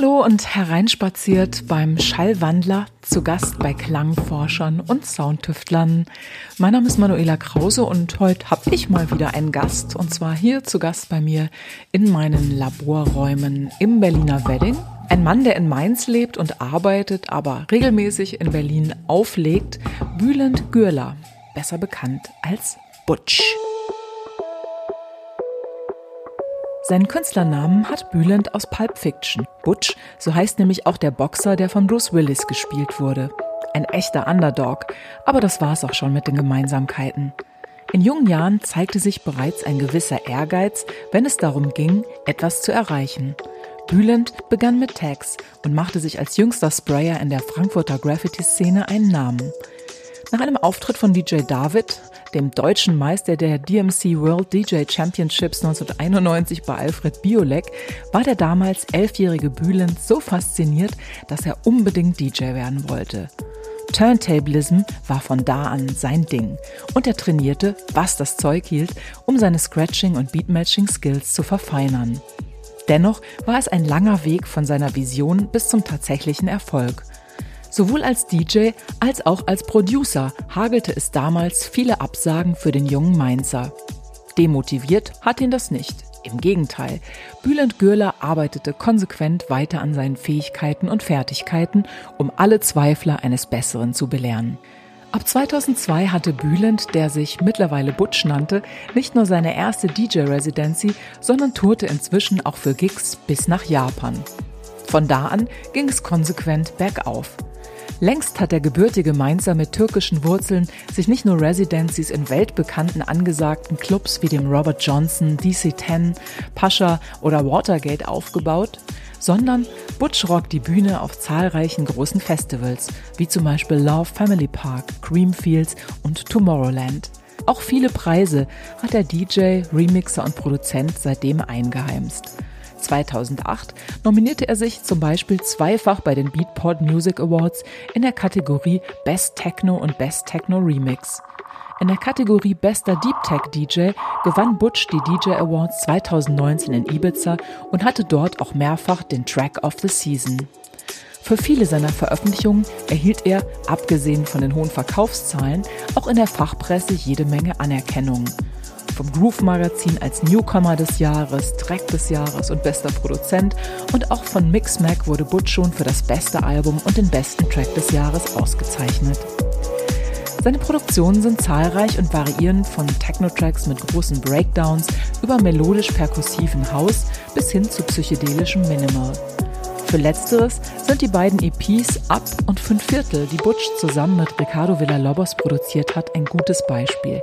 Hallo und hereinspaziert beim Schallwandler, zu Gast bei Klangforschern und Soundtüftlern. Mein Name ist Manuela Krause und heute habe ich mal wieder einen Gast und zwar hier zu Gast bei mir in meinen Laborräumen im Berliner Wedding. Ein Mann, der in Mainz lebt und arbeitet, aber regelmäßig in Berlin auflegt, Bülent Gürler, besser bekannt als Butch. Seinen Künstlernamen hat Bülent aus Pulp Fiction. Butch, so heißt nämlich auch der Boxer, der von Bruce Willis gespielt wurde. Ein echter Underdog, aber das war es auch schon mit den Gemeinsamkeiten. In jungen Jahren zeigte sich bereits ein gewisser Ehrgeiz, wenn es darum ging, etwas zu erreichen. Bülent begann mit Tags und machte sich als jüngster Sprayer in der Frankfurter Graffiti-Szene einen Namen. Nach einem Auftritt von DJ David dem deutschen Meister der DMC World DJ Championships 1991 bei Alfred Biolek, war der damals elfjährige Bülent so fasziniert, dass er unbedingt DJ werden wollte. Turntablism war von da an sein Ding und er trainierte, was das Zeug hielt, um seine Scratching- und Beatmatching-Skills zu verfeinern. Dennoch war es ein langer Weg von seiner Vision bis zum tatsächlichen Erfolg. Sowohl als DJ als auch als Producer hagelte es damals viele Absagen für den jungen Mainzer. Demotiviert hat ihn das nicht. Im Gegenteil, Bülent Gürler arbeitete konsequent weiter an seinen Fähigkeiten und Fertigkeiten, um alle Zweifler eines Besseren zu belehren. Ab 2002 hatte Bülent, der sich mittlerweile Butch nannte, nicht nur seine erste DJ-Residency, sondern tourte inzwischen auch für Gigs bis nach Japan. Von da an ging es konsequent bergauf. Längst hat der gebürtige Mainzer mit türkischen Wurzeln sich nicht nur Residencies in weltbekannten angesagten Clubs wie dem Robert Johnson, DC-10, Pascha oder Watergate aufgebaut, sondern Butch rockt die Bühne auf zahlreichen großen Festivals, wie zum Beispiel Love Family Park, Creamfields und Tomorrowland. Auch viele Preise hat der DJ, Remixer und Produzent seitdem eingeheimst. 2008 nominierte er sich zum Beispiel zweifach bei den Beatport Music Awards in der Kategorie Best Techno und Best Techno Remix. In der Kategorie Bester Deep Tech DJ gewann Butch die DJ Awards 2019 in Ibiza und hatte dort auch mehrfach den Track of the Season. Für viele seiner Veröffentlichungen erhielt er, abgesehen von den hohen Verkaufszahlen, auch in der Fachpresse jede Menge Anerkennung vom Groove Magazin als Newcomer des Jahres, Track des Jahres und bester Produzent und auch von Mixmag wurde Butch schon für das beste Album und den besten Track des Jahres ausgezeichnet. Seine Produktionen sind zahlreich und variieren von Techno-Tracks mit großen Breakdowns über melodisch-perkussiven House bis hin zu psychedelischem Minimal. Für letzteres sind die beiden EPs Up und Fünf Viertel, die Butch zusammen mit Ricardo Villalobos produziert hat, ein gutes Beispiel.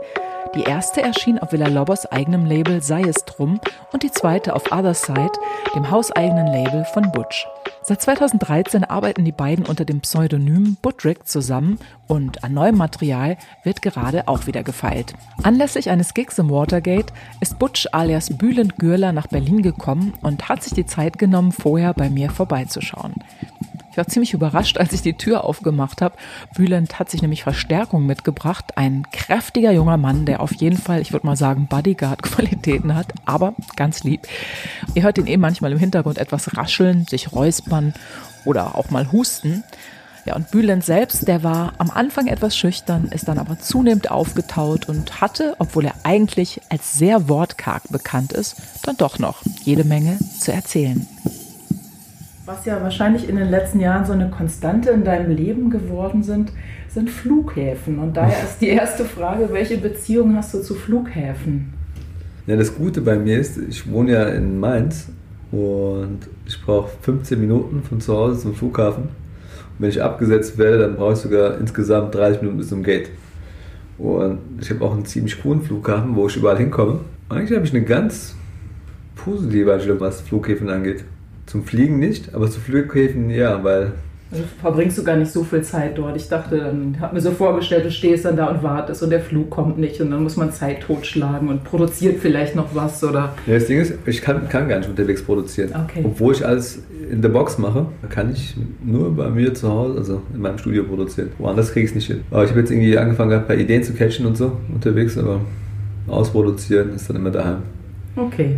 Die erste erschien auf Villa-Lobos eigenem Label Sei es drum und die zweite auf Other Side, dem hauseigenen Label von Butch. Seit 2013 arbeiten die beiden unter dem Pseudonym Buttrick zusammen und an neuem Material wird gerade auch wieder gefeilt. Anlässlich eines Gigs im Watergate ist Butch alias Bülent Gürler nach Berlin gekommen und hat sich die Zeit genommen, vorher bei mir vorbeizuschauen. Ich war ziemlich überrascht, als ich die Tür aufgemacht habe. Bülent hat sich nämlich Verstärkung mitgebracht. Ein kräftiger junger Mann, der auf jeden Fall, ich würde mal sagen, Bodyguard-Qualitäten hat, aber ganz lieb. Ihr hört ihn eben manchmal im Hintergrund etwas rascheln, sich räuspern oder auch mal husten. Ja, und Bülent selbst, der war am Anfang etwas schüchtern, ist dann aber zunehmend aufgetaut und hatte, obwohl er eigentlich als sehr wortkarg bekannt ist, dann doch noch jede Menge zu erzählen. Was ja wahrscheinlich in den letzten Jahren so eine Konstante in deinem Leben geworden sind, sind Flughäfen. Und daher ist die erste Frage, welche Beziehung hast du zu Flughäfen? Ja, das Gute bei mir ist, ich wohne ja in Mainz und ich brauche 15 Minuten von zu Hause zum Flughafen. Und wenn ich abgesetzt werde, dann brauche ich sogar insgesamt 30 Minuten bis zum Gate. Und ich habe auch einen ziemlich coolen Flughafen, wo ich überall hinkomme. Eigentlich habe ich eine ganz positive Einstellung, was Flughäfen angeht. Zum Fliegen nicht, aber zu Flughäfen ja, weil Also verbringst du gar nicht so viel Zeit dort. Ich dachte, dann habe mir so vorgestellt, du stehst dann da und wartest und der Flug kommt nicht und dann muss man Zeit totschlagen und produziert vielleicht noch was oder. Ja, das Ding ist, ich kann, kann gar nicht unterwegs produzieren. Okay. Obwohl ich alles in der Box mache, kann ich nur bei mir zu Hause, also in meinem Studio produzieren. Woanders kriege ich es nicht hin. Aber ich habe jetzt irgendwie angefangen, ein paar Ideen zu catchen und so unterwegs, aber ausproduzieren ist dann immer daheim. Okay.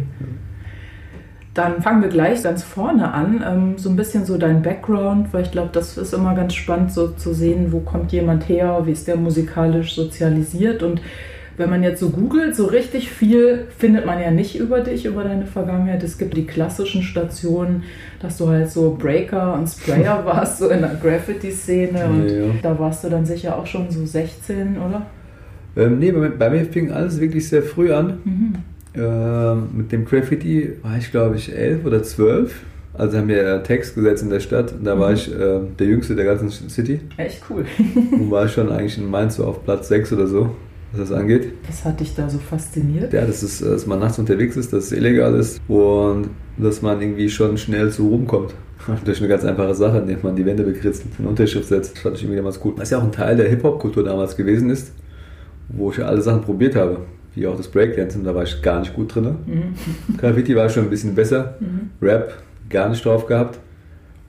Dann fangen wir gleich ganz vorne an, ähm, so ein bisschen so dein Background, weil ich glaube, das ist immer ganz spannend, so zu sehen, wo kommt jemand her, wie ist der musikalisch sozialisiert und wenn man jetzt so googelt, so richtig viel findet man ja nicht über dich, über deine Vergangenheit. Es gibt die klassischen Stationen, dass du halt so Breaker und Sprayer warst, so in der Graffiti-Szene. Und Ja. da warst du dann sicher auch schon so 16, oder? Ähm, nee, bei, bei mir fing alles wirklich sehr früh an. Mhm. Ähm, mit dem Graffiti war ich, glaube ich, elf oder zwölf. Also haben wir Text gesetzt in der Stadt. Und da war Mhm. ich äh, der Jüngste der ganzen City. Echt cool. Und war schon eigentlich in Mainz so auf Platz 6 oder so, was das angeht. Was hat dich da so fasziniert? Ja, das ist, äh, dass man nachts unterwegs ist, dass es illegal ist und dass man irgendwie schon schnell zu Ruhm kommt. Durch eine ganz einfache Sache, indem man die Wände bekritzelt, eine Unterschrift setzt. Das fand ich irgendwie damals cool. Was ja auch ein Teil der Hip-Hop-Kultur damals gewesen ist, wo ich ja alle Sachen probiert habe. Wie auch das Breakdancen, da war ich gar nicht gut drin. Mhm. Graffiti war schon ein bisschen besser. Mhm. Rap gar nicht drauf gehabt.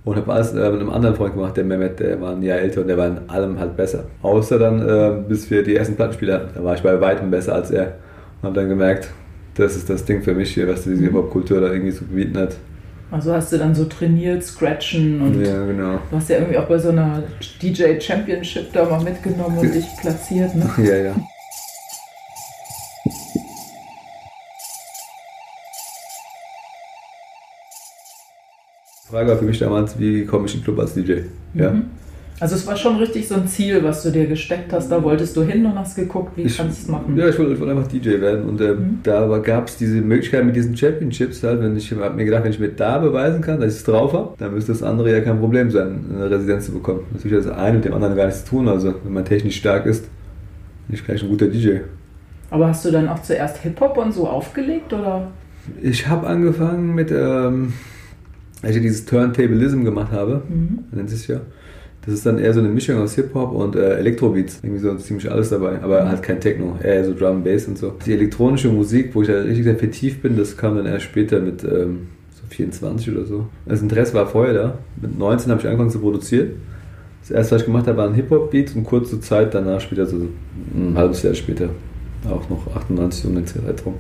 Und habe alles äh, mit einem anderen Freund gemacht, der Mehmet, der war ein Jahr älter und der war in allem halt besser. Außer dann, äh, bis wir die ersten Plattenspieler hatten. Da war ich bei weitem besser als er. Und habe dann gemerkt, das ist das Ding für mich hier, was diese Hip-Hop-Kultur da irgendwie zu bieten hat. Also hast du dann so trainiert, scratchen und Ja, genau. du hast ja irgendwie auch bei so einer DJ Championship da mal mitgenommen und dich platziert, ne? Ja, ja. Frage war für mich damals, wie komme ich in den Club als DJ? Ja. Mhm. Also es war schon richtig so ein Ziel, was du dir gesteckt hast. Da wolltest du hin und hast geguckt, wie Ich- kannst du es machen. Ja, ich wollte, ich wollte einfach DJ werden und ähm, Mhm. da gab es diese Möglichkeit mit diesen Championships halt, wenn ich habe mir gedacht, wenn ich mir da beweisen kann, dass ich es drauf habe, dann müsste das andere ja kein Problem sein, eine Residenz zu bekommen. Natürlich hat das eine mit dem anderen gar nichts zu tun, also wenn man technisch stark ist, bin ich gleich ein guter DJ. Aber hast du dann auch zuerst Hip-Hop und so aufgelegt oder? Ich habe angefangen mit, ähm, als ich dieses Turntablism gemacht habe, Mhm. nennt sich ja. Das ist dann eher so eine Mischung aus Hip-Hop und äh, Elektrobeats. Irgendwie so ziemlich alles dabei. Aber halt kein Techno, eher so Drum, Bass und so. Die elektronische Musik, wo ich da richtig sehr vertieft bin, das kam dann erst später mit ähm, so 24 oder so. Das Interesse war vorher da. Mit 19 habe ich angefangen zu produzieren. Das erste, was ich gemacht habe, waren Hip-Hop-Beats und kurze Zeit danach, später so ein halbes Jahr später, auch noch 98 um den Zeitraum,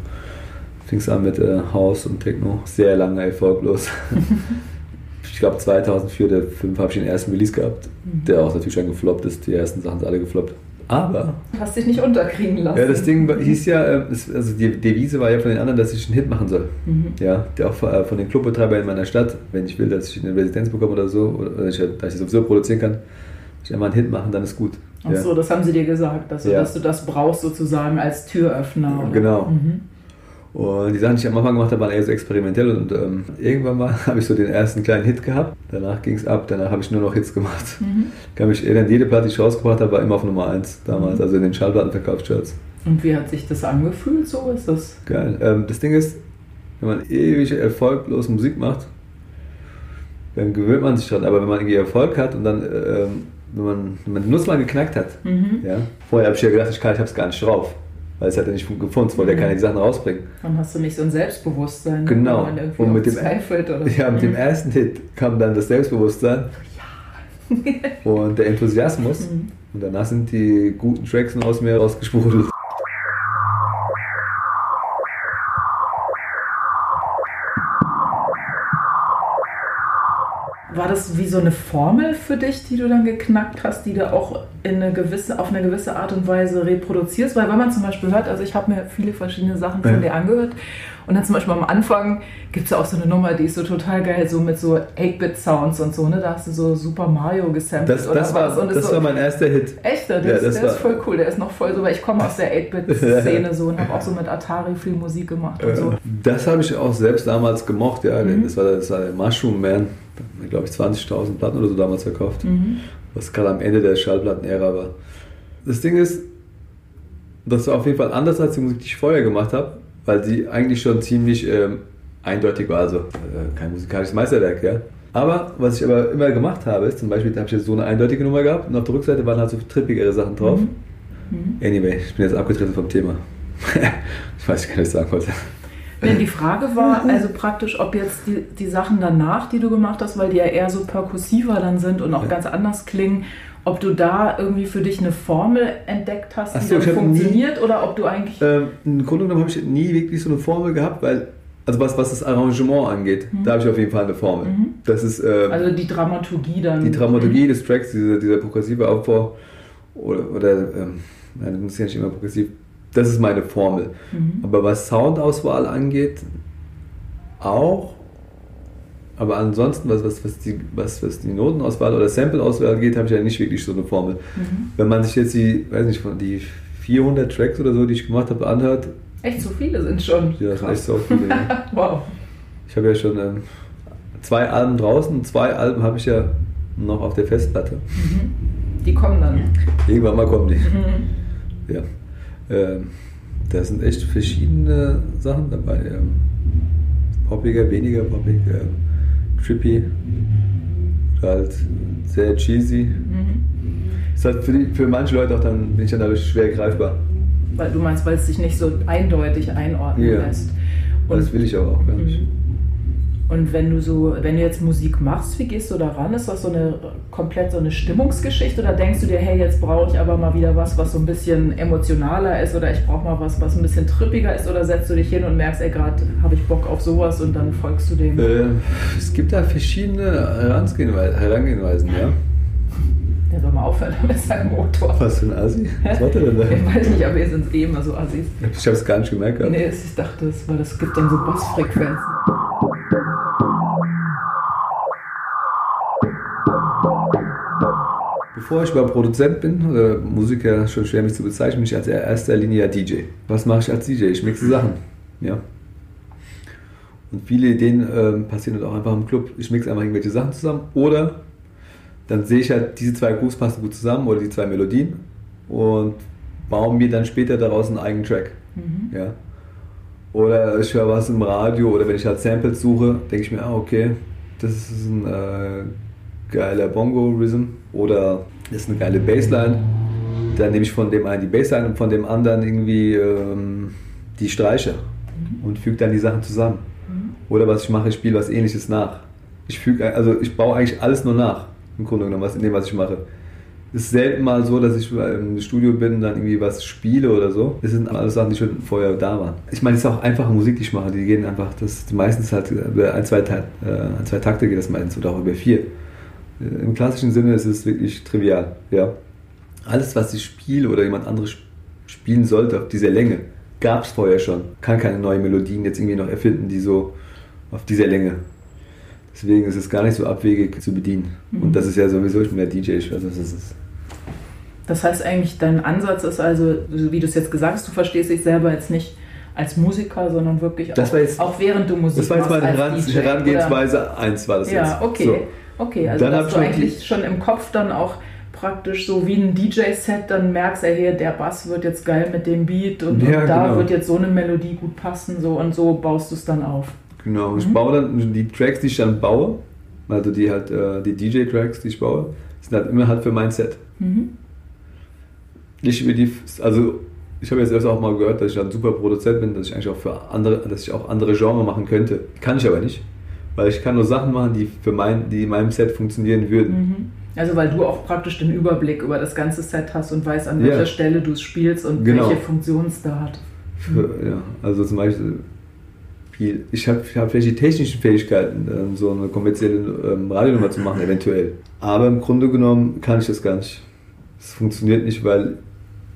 fing es an mit äh, House und Techno. Sehr lange erfolglos. ich glaube 2004 oder 2005 habe ich den ersten Release gehabt, der auch natürlich schon gefloppt ist. Die ersten Sachen sind alle gefloppt. Aber Du hast dich nicht unterkriegen lassen. ja, das Ding hieß ja, äh, also die Devise war ja von den anderen, dass ich einen Hit machen soll. Mhm. Ja, der auch von- äh, von den Clubbetreibern in meiner Stadt, wenn ich will, dass ich eine Residenz bekomme oder so, oder ich, dass ich sowieso produzieren kann, ich einmal einen Hit machen, dann ist gut. Ach so, das haben sie dir gesagt, dass du, Ja. dass du das brauchst sozusagen als Türöffner. oder? Genau. Mhm. Und die Sachen, die ich am Anfang gemacht habe, waren eher so experimentell und ähm, irgendwann mal habe ich so den ersten kleinen Hit gehabt. Danach ging es ab, danach habe ich nur noch Hits gemacht. Mhm. Kann mich erinnern, jede Platte, die ich rausgebracht habe, war immer auf Nummer 1 damals, also in den Schallplattenverkaufscharts. Und wie hat sich das angefühlt? So ist das. Geil. Ähm, das Ding ist, wenn man ewig erfolglos Musik macht, dann gewöhnt man sich dran. Aber wenn man irgendwie Erfolg hat und dann, ähm, wenn man, wenn man die Nuss mal geknackt hat, Mhm. ja, vorher habe ich ja gedacht, ich, kann- ich habe es gar nicht drauf. Weil es hat ja nicht gefunden, es wollte ja Mhm. keine Sachen rausbringen. Dann hast du nicht so ein Selbstbewusstsein, Genau. Und mit dem- oder Ja, mit dem ersten Hit kam dann das Selbstbewusstsein und der Enthusiasmus. Mhm. Und danach sind die guten Tracks aus mir rausgesprudelt. War das wie so eine Formel für dich, die du dann geknackt hast, die du auch in eine gewisse, auf eine gewisse Art und Weise reproduzierst? Weil wenn man zum Beispiel hört, also ich habe mir viele verschiedene Sachen von Ja. dir angehört und dann zum Beispiel am Anfang gibt es ja auch so eine Nummer, die ist so total geil, so mit so 8-Bit-Sounds und so, ne? Da hast du so Super Mario gesampelt Das, oder das, was war, und das so, war mein erster Hit. Echt, der, Ja, ist, der war- ist voll cool, der ist noch voll so, weil ich komme aus der 8-Bit-Szene so und habe auch so mit Atari viel Musik gemacht und so. Das habe ich auch selbst damals gemocht, ja. Mhm. Das, war, das war der Mushroom Man. Glaube ich 20.000 Platten oder so damals verkauft. Mhm. Was gerade am Ende der Schallplattenära war. Das Ding ist, das war auf jeden Fall anders als die Musik, die ich vorher gemacht habe, weil sie eigentlich schon ziemlich ähm, eindeutig war. Also äh, kein musikalisches Meisterwerk, ja. Aber was ich aber immer gemacht habe, ist zum Beispiel, da habe ich jetzt so eine eindeutige Nummer gehabt und auf der Rückseite waren halt so trippigere Sachen drauf. Mhm. Anyway, ich bin jetzt abgetreten vom Thema. ich weiß nicht, was ich sagen wollte. Denn die Frage war also praktisch, ob jetzt die, die Sachen danach, die du gemacht hast, weil die ja eher so perkussiver dann sind und auch ja. ganz anders klingen, ob du da irgendwie für dich eine Formel entdeckt hast, die so, dann funktioniert nie, oder ob du eigentlich. Ähm, Im Grunde genommen habe ich nie wirklich so eine Formel gehabt, weil, also was, was das Arrangement angeht, mhm. da habe ich auf jeden Fall eine Formel. Mhm. Das ist. Ähm, also die Dramaturgie dann. Die Dramaturgie mhm. des Tracks, dieser, dieser progressive Aufbau oder, oder ähm, das muss ja nicht immer progressiv. Das ist meine Formel. Mhm. Aber was Soundauswahl angeht, auch aber ansonsten, was, was, was, die, was, was die Notenauswahl oder Sampleauswahl angeht, habe ich ja nicht wirklich so eine Formel. Mhm. Wenn man sich jetzt die, weiß nicht, von die 400 Tracks oder so, die ich gemacht habe, anhört. Echt so viele sind schon. Ja, das sind echt so viele. Ja. wow. Ich habe ja schon ähm, zwei Alben draußen und zwei Alben habe ich ja noch auf der Festplatte. Mhm. Die kommen dann. Irgendwann mal kommen die. Mhm. Ja. Ähm, da sind echt verschiedene Sachen dabei. Ähm, poppiger, weniger poppig. Ähm, trippy, halt sehr cheesy. Mhm. Ist halt für, die, für manche Leute auch dann, bin ich dann dadurch schwer greifbar. Weil du meinst, weil es sich nicht so eindeutig einordnen ja. lässt. Und das will ich auch, auch gar nicht. Mhm. Und wenn du so, wenn du jetzt Musik machst, wie gehst du daran? Ist das so eine komplett so eine Stimmungsgeschichte oder denkst du dir, hey, jetzt brauche ich aber mal wieder was, was so ein bisschen emotionaler ist oder ich brauche mal was, was ein bisschen trippiger ist oder setzt du dich hin und merkst, ey, gerade habe ich Bock auf sowas und dann folgst du dem? Äh, es gibt da verschiedene Herangehenweisen, ja. Der soll mal aufhören mit seinem Motor. Was für ein Assi? Was war der denn da? Ich weiß nicht, aber wir sind eh immer so Assis. Ich habe es gar nicht gemerkt. Nee, ich dachte, es, weil das gibt dann so Bassfrequenzen. Bevor ich überhaupt Produzent bin, oder Musiker, schon schwer mich zu bezeichnen, bin ich als erster Linie DJ. Was mache ich als DJ? Ich mixe Sachen. Ja. Und viele Ideen ähm, passieren halt auch einfach im Club. Ich mixe einfach irgendwelche Sachen zusammen. Oder dann sehe ich halt, diese zwei Grooves passen gut zusammen oder die zwei Melodien und baue mir dann später daraus einen eigenen Track. Mhm. Ja. Oder ich höre was im Radio oder wenn ich halt Samples suche, denke ich mir, ah, okay, das ist ein äh, geiler Bongo-Rhythm oder das ist eine geile Bassline. Dann nehme ich von dem einen die Bassline und von dem anderen irgendwie ähm, die Streicher mhm. und füge dann die Sachen zusammen. Mhm. Oder was ich mache, ich spiele was ähnliches nach. Ich füge, also ich baue eigentlich alles nur nach, im Grunde genommen, was in dem, was ich mache. Es ist selten mal so, dass ich im Studio bin und dann irgendwie was spiele oder so. Das sind alles Sachen, die schon vorher da waren. Ich meine, es ist auch einfache Musik, die ich mache. Die gehen einfach, das meistens halt über ein, zwei, äh, ein, zwei Takte geht das meistens oder auch über vier. Äh, Im klassischen Sinne ist es wirklich trivial. Ja. Alles, was ich spiele oder jemand anderes spielen sollte auf dieser Länge, gab es vorher schon. Kann keine neuen Melodien jetzt irgendwie noch erfinden, die so auf dieser Länge. Deswegen ist es gar nicht so abwegig zu bedienen. Mhm. Und das ist ja sowieso, ich bin DJ, ich weiß, was das ist. Das heißt eigentlich, dein Ansatz ist also, wie du es jetzt gesagt hast, du verstehst dich selber jetzt nicht als Musiker, sondern wirklich auch, jetzt, auch, während du Musik machst. Das war jetzt meine Herangehensweise, eins war das ja, jetzt. Ja, okay. So. Okay, also dann dass du eigentlich schon im Kopf dann auch praktisch so wie ein DJ-Set dann merkst, ey, hier, der Bass wird jetzt geil mit dem Beat und, ja, und da genau. wird jetzt so eine Melodie gut passen so und so baust du es dann auf. Genau, ich mhm. baue dann die Tracks, die ich dann baue, also die halt äh, die DJ-Tracks, die ich baue, sind halt immer halt für mein Set. Mhm. Nicht über die, also ich habe jetzt erst auch mal gehört, dass ich ein super Produzent bin, dass ich eigentlich auch für andere, dass ich auch andere Genre machen könnte. Kann ich aber nicht. Weil ich kann nur Sachen machen, die für mein, die in meinem Set funktionieren würden. Mhm. Also weil du auch praktisch den Überblick über das ganze Set hast und weißt, an welcher ja. Stelle du es spielst und genau. welche Funktion es da hat. Für, ja, also zum Beispiel, ich habe ich hab welche technischen Fähigkeiten, ähm, so eine kommerzielle ähm, Radionummer zu machen, eventuell. Aber im Grunde genommen kann ich das gar nicht. Es funktioniert nicht, weil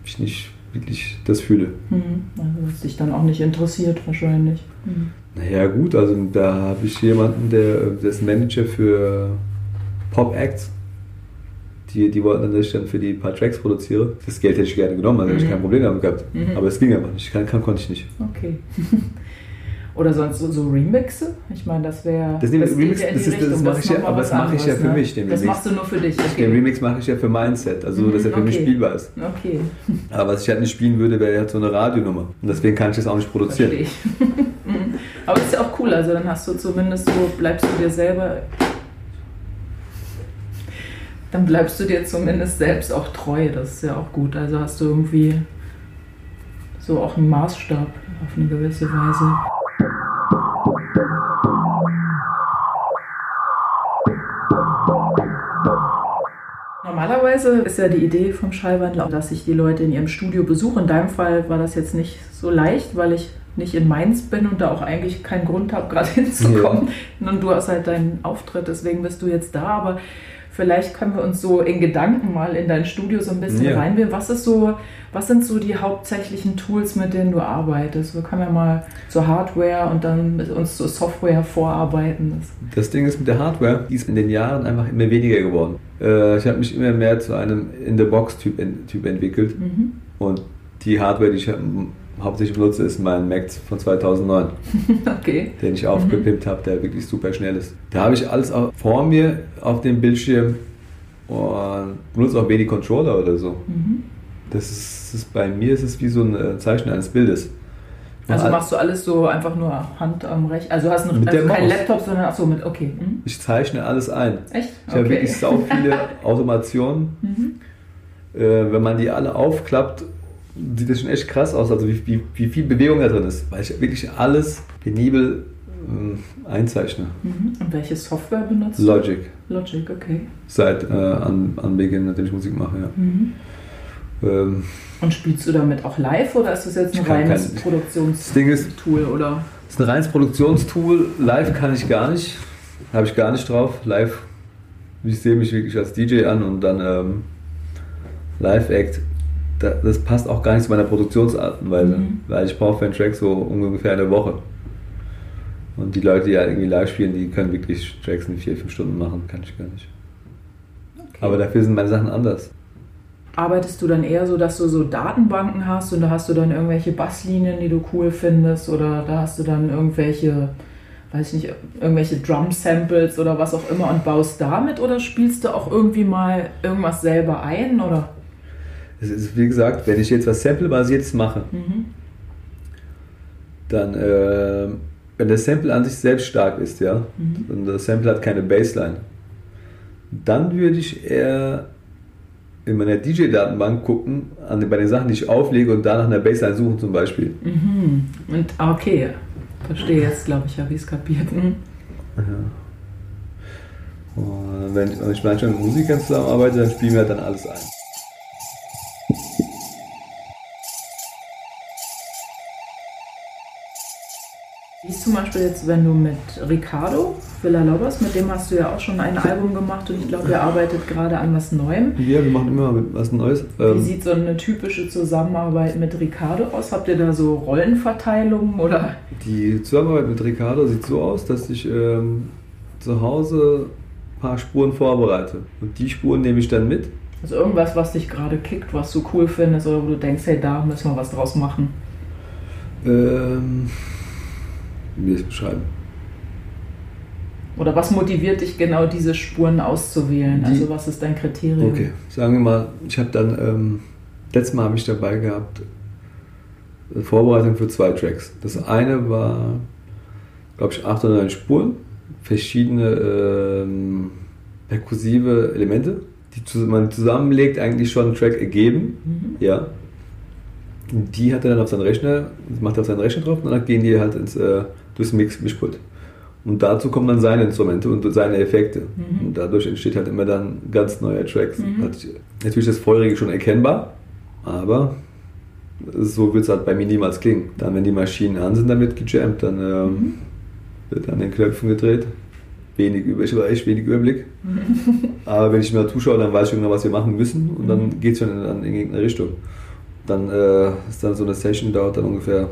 ich nicht wirklich das fühle. Mhm. Also was dich dann auch nicht interessiert wahrscheinlich. Mhm. Naja gut, also da habe ich jemanden, der, der ist Manager für Pop-Acts. Die, die wollten dann, dass ich dann für die paar Tracks produziere. Das Geld hätte ich gerne genommen, also mhm. hätte ich kein Problem damit gehabt. Mhm. Aber es ging einfach nicht, kann, kann, konnte ich nicht. Okay. Oder sonst so, so Remixe? Ich meine, das wäre. Das, das, Remix, ja das, das mache ich ja, aber das mache ich ja für ne? mich. Den das Remix. machst du nur für dich. Okay. Den Remix mache ich ja für mein Set, also mhm, dass er für okay. mich spielbar ist. Okay. Aber was ich halt nicht spielen würde, wäre halt so eine Radionummer. Und deswegen kann ich das auch nicht produzieren. Verstehe ich. Aber ist ja auch cool, also dann hast du zumindest so, bleibst du dir selber Dann bleibst du dir zumindest selbst auch treu, das ist ja auch gut. Also hast du irgendwie so auch einen Maßstab auf eine gewisse Weise. Normalerweise ist ja die Idee vom Schallwandler, dass ich die Leute in ihrem Studio besuche. In deinem Fall war das jetzt nicht so leicht, weil ich nicht in Mainz bin und da auch eigentlich keinen Grund habe, gerade hinzukommen. Ja. Und du hast halt deinen Auftritt, deswegen bist du jetzt da. Aber vielleicht können wir uns so in Gedanken mal in dein Studio so ein bisschen ja. reinwählen. Was ist so, was sind so die hauptsächlichen Tools, mit denen du arbeitest? Wir können ja mal zur Hardware und dann mit uns zur Software vorarbeiten. Das Ding ist mit der Hardware, die ist in den Jahren einfach immer weniger geworden. Äh, ich habe mich immer mehr zu einem In-the-Box-Typ typ entwickelt. Mhm. Und die Hardware, die ich hauptsächlich benutze, ist mein Mac von 2009. okay. Den ich aufgepimpt mhm. habe, der wirklich super schnell ist. Da habe ich alles vor mir auf dem Bildschirm und benutze auch wenig Controller oder so. Mhm. Das, ist, das ist, bei mir ist es wie so ein äh, Zeichen eines Bildes. Also machst du alles so einfach nur Hand am Rechner? Also hast du also keinen Laptop, sondern ach so mit, okay. Mhm. Ich zeichne alles ein. Echt? Ich okay. habe wirklich sau viele Automationen. Mhm. Äh, wenn man die alle aufklappt, sieht das schon echt krass aus, also wie, wie, wie viel Bewegung da drin ist, weil ich wirklich alles penibel äh, einzeichne. Mhm. Und welche Software benutzt du? Logic. Logic, okay. Seit äh, an, an Beginn, nachdem ich Musik mache, ja. Mhm. Ähm, und spielst du damit auch live oder ist das jetzt ein reines Produktionstool? oder? Das ist ein reines Produktionstool. Live kann ich gar nicht. Habe ich gar nicht drauf. Live, ich sehe mich wirklich als DJ an und dann ähm, Live-Act. Das passt auch gar nicht zu meiner Produktionsartenweise, mhm. weil ich brauche für einen Track so ungefähr eine Woche. Und die Leute, die ja irgendwie live spielen, die können wirklich Tracks in vier, fünf Stunden machen. Kann ich gar nicht. Okay. Aber dafür sind meine Sachen anders arbeitest du dann eher so, dass du so Datenbanken hast und da hast du dann irgendwelche Basslinien, die du cool findest oder da hast du dann irgendwelche, weiß ich nicht, irgendwelche Drum-Samples oder was auch immer und baust damit oder spielst du auch irgendwie mal irgendwas selber ein oder? Es ist wie gesagt, wenn ich jetzt was Sample-basiertes mache, mhm. dann, äh, wenn das Sample an sich selbst stark ist, ja, mhm. und das Sample hat keine Bassline, dann würde ich eher in meiner DJ-Datenbank gucken, an, bei den Sachen, die ich auflege und danach eine Bassline suchen zum Beispiel. Mhm. Und okay, verstehe jetzt, glaube ich, habe ich es kapiert. Mhm. Ja. Und wenn, wenn ich manchmal mit Musikern zusammenarbeite, dann spielen wir halt dann alles ein. Zum Beispiel jetzt, wenn du mit Ricardo Villa-Lobos, mit dem hast du ja auch schon ein Album gemacht und ich glaube, ihr arbeitet gerade an was Neuem. Ja, wir machen immer was Neues. Wie ähm, sieht so eine typische Zusammenarbeit mit Ricardo aus? Habt ihr da so Rollenverteilungen oder? Die Zusammenarbeit mit Ricardo sieht so aus, dass ich ähm, zu Hause ein paar Spuren vorbereite. Und die Spuren nehme ich dann mit. Also irgendwas, was dich gerade kickt, was du cool findest oder wo du denkst, hey, da müssen wir was draus machen. Ähm wie wir es beschreiben. Oder was motiviert dich genau, diese Spuren auszuwählen? Die, also was ist dein Kriterium? Okay, sagen wir mal, ich habe dann, ähm, letztes Mal habe ich dabei gehabt, Vorbereitung für zwei Tracks. Das eine war, glaube ich, acht oder neun Spuren, verschiedene ähm, perkussive Elemente, die man zusammenlegt, eigentlich schon einen Track ergeben. Mhm. Ja. Die hat er dann auf seinen Rechner, macht er auf seinen Rechner drauf und dann gehen die halt ins äh, durchs Mix Mischpult. Und dazu kommen dann seine Instrumente und seine Effekte. Mhm. Und dadurch entsteht halt immer dann ganz neue Tracks. Mhm. Natürlich ist das Feurige schon erkennbar, aber so wird es halt bei mir niemals klingen. Dann, wenn die Maschinen an sind, dann wird gejammt, dann ähm, mhm. wird an den Knöpfen gedreht. Wenig, ich habe echt wenig Überblick. Mhm. Aber wenn ich mir zuschaue, dann weiß ich genau, was wir machen müssen und dann mhm. geht es schon in, in, irgendeine Richtung. Dann äh, ist dann so eine Session, dauert dann ungefähr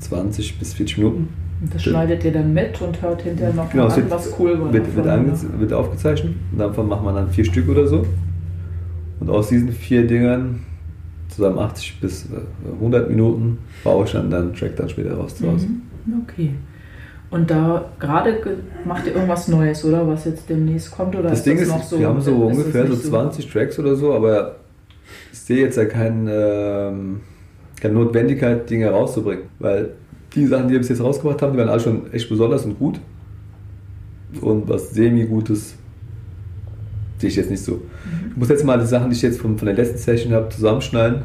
20 bis 40 Minuten. Und das schneidet ihr dann mit und hört hinterher noch genau, an, wird, was cool war. Wird, wird, ne? wird, aufgezeichnet und davon macht man dann vier Stück oder so. Und aus diesen vier Dingern, zusammen 80 bis 100 äh, Minuten, baue ich dann den Track dann später raus zu Hause. Mhm. Okay. Und da gerade macht ihr irgendwas Neues, oder? Was jetzt demnächst kommt? Oder das ist Ding das ist, noch so, wir haben so ungefähr so 20 so? Tracks oder so, aber ich sehe jetzt ja keinen, ähm, keine Notwendigkeit, Dinge rauszubringen. Weil die Sachen, die wir bis jetzt rausgebracht haben, die waren alle schon echt besonders und gut. Und was semi-gutes sehe ich jetzt nicht so. Ich muss jetzt mal die Sachen, die ich jetzt von, von der letzten Session habe, zusammenschneiden.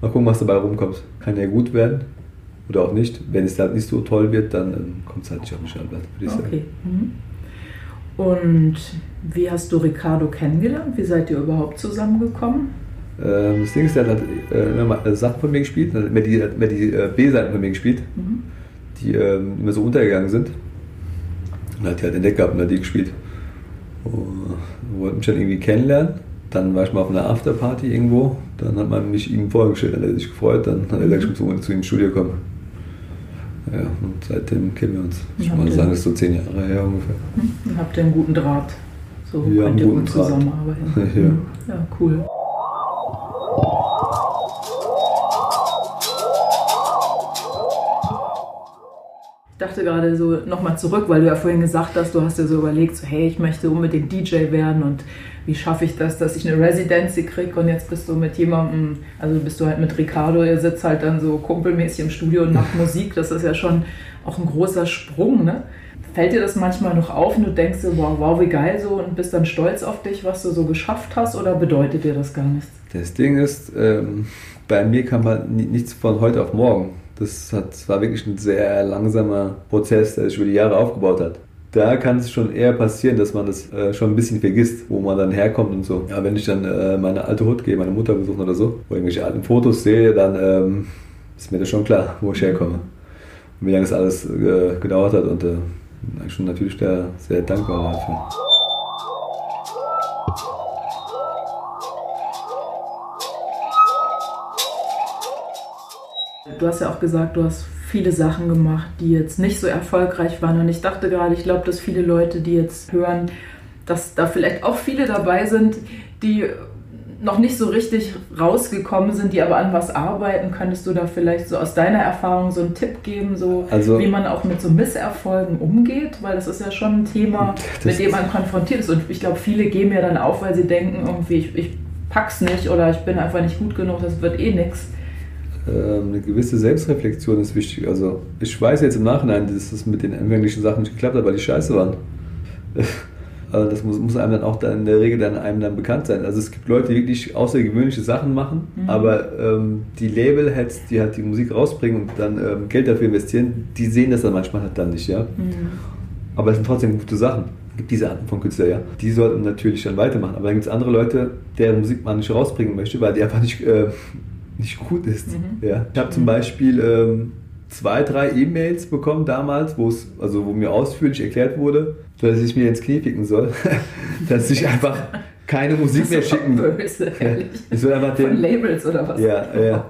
Mal gucken, was dabei rumkommt. Kann ja gut werden oder auch nicht. Wenn es halt nicht so toll wird, dann ähm, kommt es halt nicht auf den Schallplatte, würde ich sagen. Okay. Mhm. Und wie hast du Ricardo kennengelernt? Wie seid ihr überhaupt zusammengekommen? Ähm, das Ding ist, er hat äh, immer äh, Sachen von mir gespielt, er hat immer die, immer die äh, B-Seiten von mir gespielt, Mhm. die ähm, immer so untergegangen sind. Und hat die halt entdeckt gehabt und hat die gespielt. Und wollte mich dann irgendwie kennenlernen. Dann war ich mal auf einer Afterparty irgendwo. Dann hat man mich ihm vorgestellt, dann hat er sich gefreut. Dann hat er gesagt, ich muss zu ihm ins Studio kommen. Ja, und seitdem kennen wir uns. Ich würde sagen, das ist so zehn Jahre her ungefähr. Dann habt ihr einen guten Draht. So Ja, könnt ihr guten gut Draht. zusammenarbeiten. Ja. Ja, cool. Dachte gerade so nochmal zurück, weil du ja vorhin gesagt hast, du hast dir so überlegt, so, hey, ich möchte unbedingt DJ werden und wie schaffe ich das, dass ich eine Residency kriege und jetzt bist du mit jemandem, also bist du halt mit Ricardo, ihr sitzt halt dann so kumpelmäßig im Studio und macht Musik, das ist ja schon auch ein großer Sprung, ne? Fällt dir das manchmal noch auf und du denkst so, wow, wow, wie geil so und bist dann stolz auf dich, was du so geschafft hast oder bedeutet dir das gar nichts? Das Ding ist, ähm, bei mir kam halt ni- nichts von heute auf morgen. Das, hat, das war wirklich ein sehr langsamer Prozess, der sich über die Jahre aufgebaut hat. Da kann es schon eher passieren, dass man das äh, schon ein bisschen vergisst, wo man dann herkommt und so. Ja, wenn ich dann äh, meine alte Hut gehe, meine Mutter besuchen oder so, oder irgendwelche alten Fotos sehe, dann ähm, ist mir das schon klar, wo ich herkomme. Und wie lange es alles äh, gedauert hat und äh, bin schon natürlich da sehr dankbar dafür. Du hast ja auch gesagt, du hast viele Sachen gemacht, die jetzt nicht so erfolgreich waren. Und ich dachte gerade, ich glaube, dass viele Leute, die jetzt hören, dass da vielleicht auch viele dabei sind, die noch nicht so richtig rausgekommen sind, die aber an was arbeiten. Könntest du da vielleicht so aus deiner Erfahrung so einen Tipp geben, so Also- wie man auch mit so Misserfolgen umgeht? Weil das ist ja schon ein Thema, mit dem man konfrontiert ist. Und ich glaube, viele geben ja dann auf, weil sie denken, irgendwie, ich, ich pack's nicht oder ich bin einfach nicht gut genug, das wird eh nix. Ähm, eine gewisse Selbstreflexion ist wichtig. Also ich weiß jetzt im Nachhinein, dass das mit den anfänglichen Sachen nicht geklappt hat, weil die scheiße waren. Das muss, muss einem dann auch dann in der Regel dann einem dann bekannt sein. Also es gibt Leute, die wirklich außergewöhnliche Sachen machen, Mhm. aber ähm, die Labelheads, die halt die Musik rausbringen und dann ähm, Geld dafür investieren, die sehen das dann manchmal halt dann nicht, ja. Mhm. Aber es sind trotzdem gute Sachen. Es gibt diese Arten von Künstlern, ja. Die sollten natürlich dann weitermachen. Aber dann gibt es andere Leute, deren Musik man nicht rausbringen möchte, weil die einfach nicht, äh, nicht gut ist. Mhm. Ja. Ich habe zum Beispiel ähm, zwei, drei E-Mails bekommen damals, wo es, also wo mir ausführlich erklärt wurde, dass ich mir ins Knie picken soll, dass ich einfach keine Musik mehr schicken böse, ehrlich. Ich soll einfach Von den, Labels oder was? ja, ja.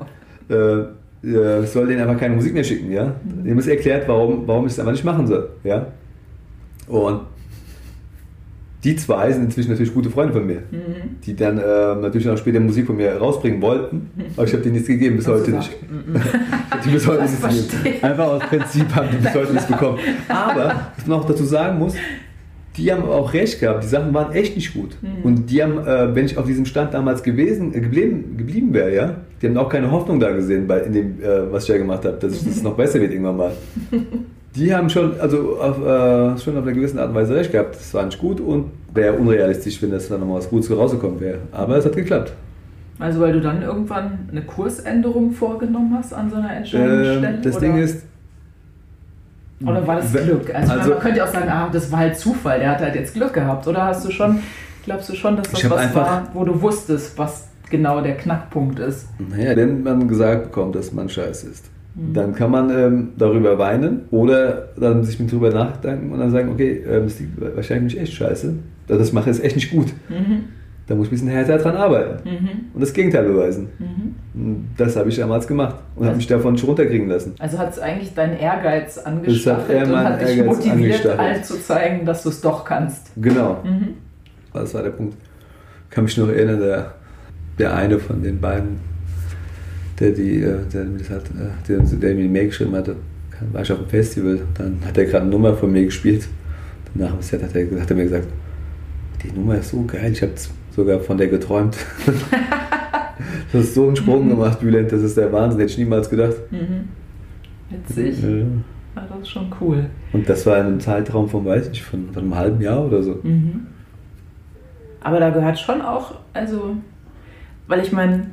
Äh, ich soll denen einfach keine Musik mehr schicken, ja. Mhm. Ihm ist erklärt, warum, warum ich es einfach nicht machen soll, ja. Und die zwei sind inzwischen natürlich gute Freunde von mir, Mhm. die dann äh, natürlich auch später Musik von mir rausbringen wollten, aber ich habe denen nichts gegeben bis heute nicht. mhm. Die bis heute Das nicht verstehe gegeben. Einfach aus Prinzip haben die bis heute nichts bekommen. Aber, was man auch dazu sagen muss, die haben auch recht gehabt, die Sachen waren echt nicht gut. Mhm. Und die haben, äh, wenn ich auf diesem Stand damals gewesen, äh, geblieben, geblieben wäre, ja, die haben auch keine Hoffnung da gesehen, bei, in dem, äh, was ich da gemacht habe, dass es das noch besser wird irgendwann mal. Die haben schon, also auf, äh, schon auf einer gewissen Art und Weise recht gehabt. Das war nicht gut und wäre unrealistisch, wenn das dann nochmal was Gutes rausgekommen wäre. Aber es hat geklappt. Also weil du dann irgendwann eine Kursänderung vorgenommen hast an so einer Entscheidungsstelle? Ähm, das oder? Ding ist, Oder war das Glück? Also, also- man könnte ja auch sagen, ah, das war halt Zufall, der hat halt jetzt Glück gehabt. Oder hast du schon, glaubst du schon, dass das was war, wo du wusstest, was genau der Knackpunkt ist? Naja, wenn man gesagt bekommt, dass man scheiße ist. Dann kann man ähm, darüber weinen oder dann sich mit drüber nachdenken und dann sagen, okay, ähm, es liegt wahrscheinlich nicht echt scheiße. Das was ich mache ist echt nicht gut. Mhm. Da muss ich ein bisschen härter dran arbeiten Mhm. und das Gegenteil beweisen. Mhm. Und das habe ich damals gemacht und habe mich davon nicht runterkriegen lassen. Also hat es eigentlich deinen Ehrgeiz angestachelt eher und meinen hat dich Ehrgeiz motiviert, allen zu zeigen, dass du es doch kannst. Genau, Mhm. das war der Punkt. Ich kann mich noch erinnern, der, der eine von den beiden, der, die, äh, der, mir das hat, äh, der, der mir die Mail geschrieben hatte, war ich auf dem Festival, dann hat er gerade eine Nummer von mir gespielt. Nach dem Set hat er, hat er mir gesagt, die Nummer ist so geil, ich habe sogar von der geträumt. du hast so einen Sprung gemacht, Bülent, das ist der Wahnsinn, hätte ich niemals gedacht. Mhm. Witzig. Ja. Ja, das ist schon cool. Und das war in einem Zeitraum von, weiß ich, von, von einem halben Jahr oder so. Mhm. Aber da gehört schon auch, also, weil ich meine,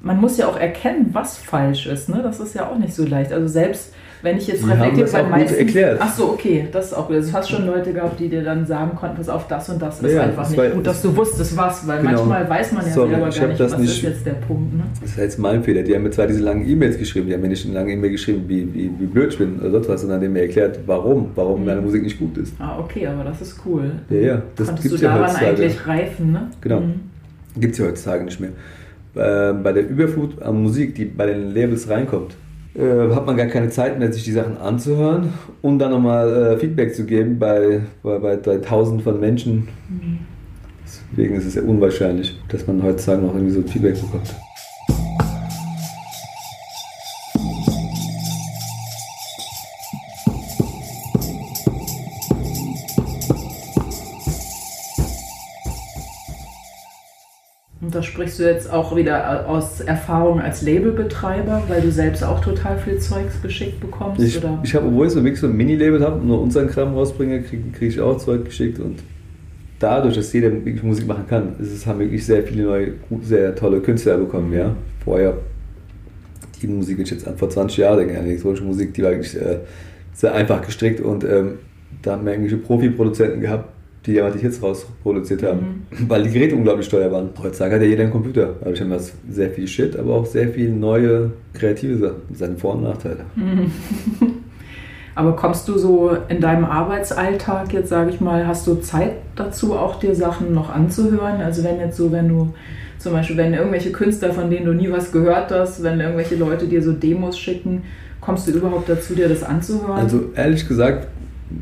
man muss ja auch erkennen, was falsch ist. Ne? Das ist ja auch nicht so leicht. Also selbst wenn ich jetzt reflektiere, bei meisten. Erklärt. Ach so, okay, das ist auch gut. Also, du hast schon Leute gehabt, die dir dann sagen konnten, pass auf, das und das ist ja, einfach das nicht gut, dass du wusstest was, weil genau. manchmal weiß man ja Sorry, selber gar nicht, was nicht, ist jetzt der Punkt. Ne? Das ist jetzt mein Fehler. Die haben mir zwar diese langen E-Mails geschrieben, die haben mir nicht eine lange E-Mail geschrieben, wie, wie, wie blöd ich bin oder sonst was, sondern die haben mir erklärt, warum, warum mhm. meine Musik nicht gut ist. Ah, okay, aber das ist cool. Ja, ja. Das Konntest du daran ja eigentlich reifen, ne? Genau. Mhm. Gibt es ja heutzutage nicht mehr. Äh, bei der Überflut an Musik, die bei den Labels reinkommt, äh, hat man gar keine Zeit mehr, sich die Sachen anzuhören und dann nochmal äh, Feedback zu geben bei, bei, bei, bei Tausenden von Menschen. Mhm. Deswegen ist es ja unwahrscheinlich, dass man heutzutage noch irgendwie so ein Feedback bekommt. Sprichst du jetzt auch wieder aus Erfahrung als Labelbetreiber, weil du selbst auch total viel Zeugs geschickt bekommst? Ich, ich habe, obwohl ich so wirklich so ein Mini-Label habe und nur unseren Kram rausbringe, kriege krieg ich auch Zeug geschickt und dadurch, dass jeder wirklich Musik machen kann, ist es, haben wirklich sehr viele neue, sehr tolle Künstler bekommen, ja. Vorher, die Musik, ich jetzt an vor 20 Jahren denke, elektronische Musik, die war wirklich äh, sehr einfach gestrickt und ähm, da haben wir irgendwelche Profi-Produzenten gehabt, die ja die Hits rausproduziert haben, mhm. weil die Geräte unglaublich teuer waren. Heutzutage hat ja jeder einen Computer. Dadurch haben wir sehr viel Shit, aber auch sehr viel neue kreative Sachen. Seine Vor- und Nachteile. Mhm. Aber kommst du so in deinem Arbeitsalltag jetzt, sage ich mal, hast du Zeit dazu, auch dir Sachen noch anzuhören? Also wenn jetzt so, wenn du zum Beispiel, wenn irgendwelche Künstler, von denen du nie was gehört hast, wenn irgendwelche Leute dir so Demos schicken, kommst du überhaupt dazu, dir das anzuhören? Also ehrlich gesagt,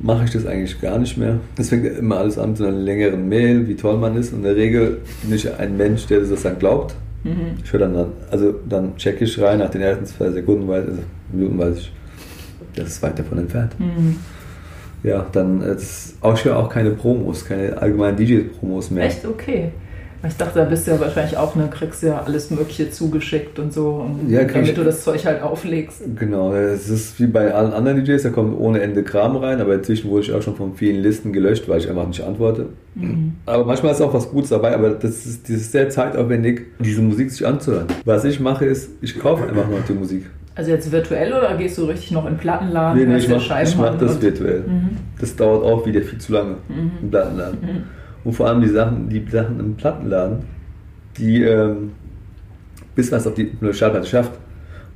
mache ich das eigentlich gar nicht mehr. Es fängt immer alles an mit einer längeren Mail, wie toll man ist. Und in der Regel bin ich ein Mensch, der das dann glaubt. Mhm. Ich höre dann, dann, also dann checke ich rein, nach den ersten zwei Sekunden, weiß, also Minuten weiß ich, das ist weit davon entfernt. Mhm. Ja, dann ist auch, ich auch keine Promos, keine allgemeinen DJ-Promos mehr. Echt? Okay. Ich dachte, da bist du ja wahrscheinlich auch, ne, kriegst ja alles Mögliche zugeschickt und so, und ja, damit ich, du das Zeug halt auflegst. Genau, es ist wie bei allen anderen DJs, da kommt ohne Ende Kram rein, aber inzwischen wurde ich auch schon von vielen Listen gelöscht, weil ich einfach nicht antworte. Mhm. Aber manchmal ist auch was Gutes dabei, aber das ist, das ist sehr zeitaufwendig, diese Musik sich anzuhören. Was ich mache ist, ich kaufe einfach noch die Musik. Also jetzt virtuell oder gehst du richtig noch in Plattenladen? Nee, nee ich mache mach das virtuell. Mhm. Das dauert auch wieder viel zu lange mhm. im Plattenladen. Mhm. Und vor allem die Sachen, die Sachen im Plattenladen, die, ähm, bis man es auf die Schallplatte schafft,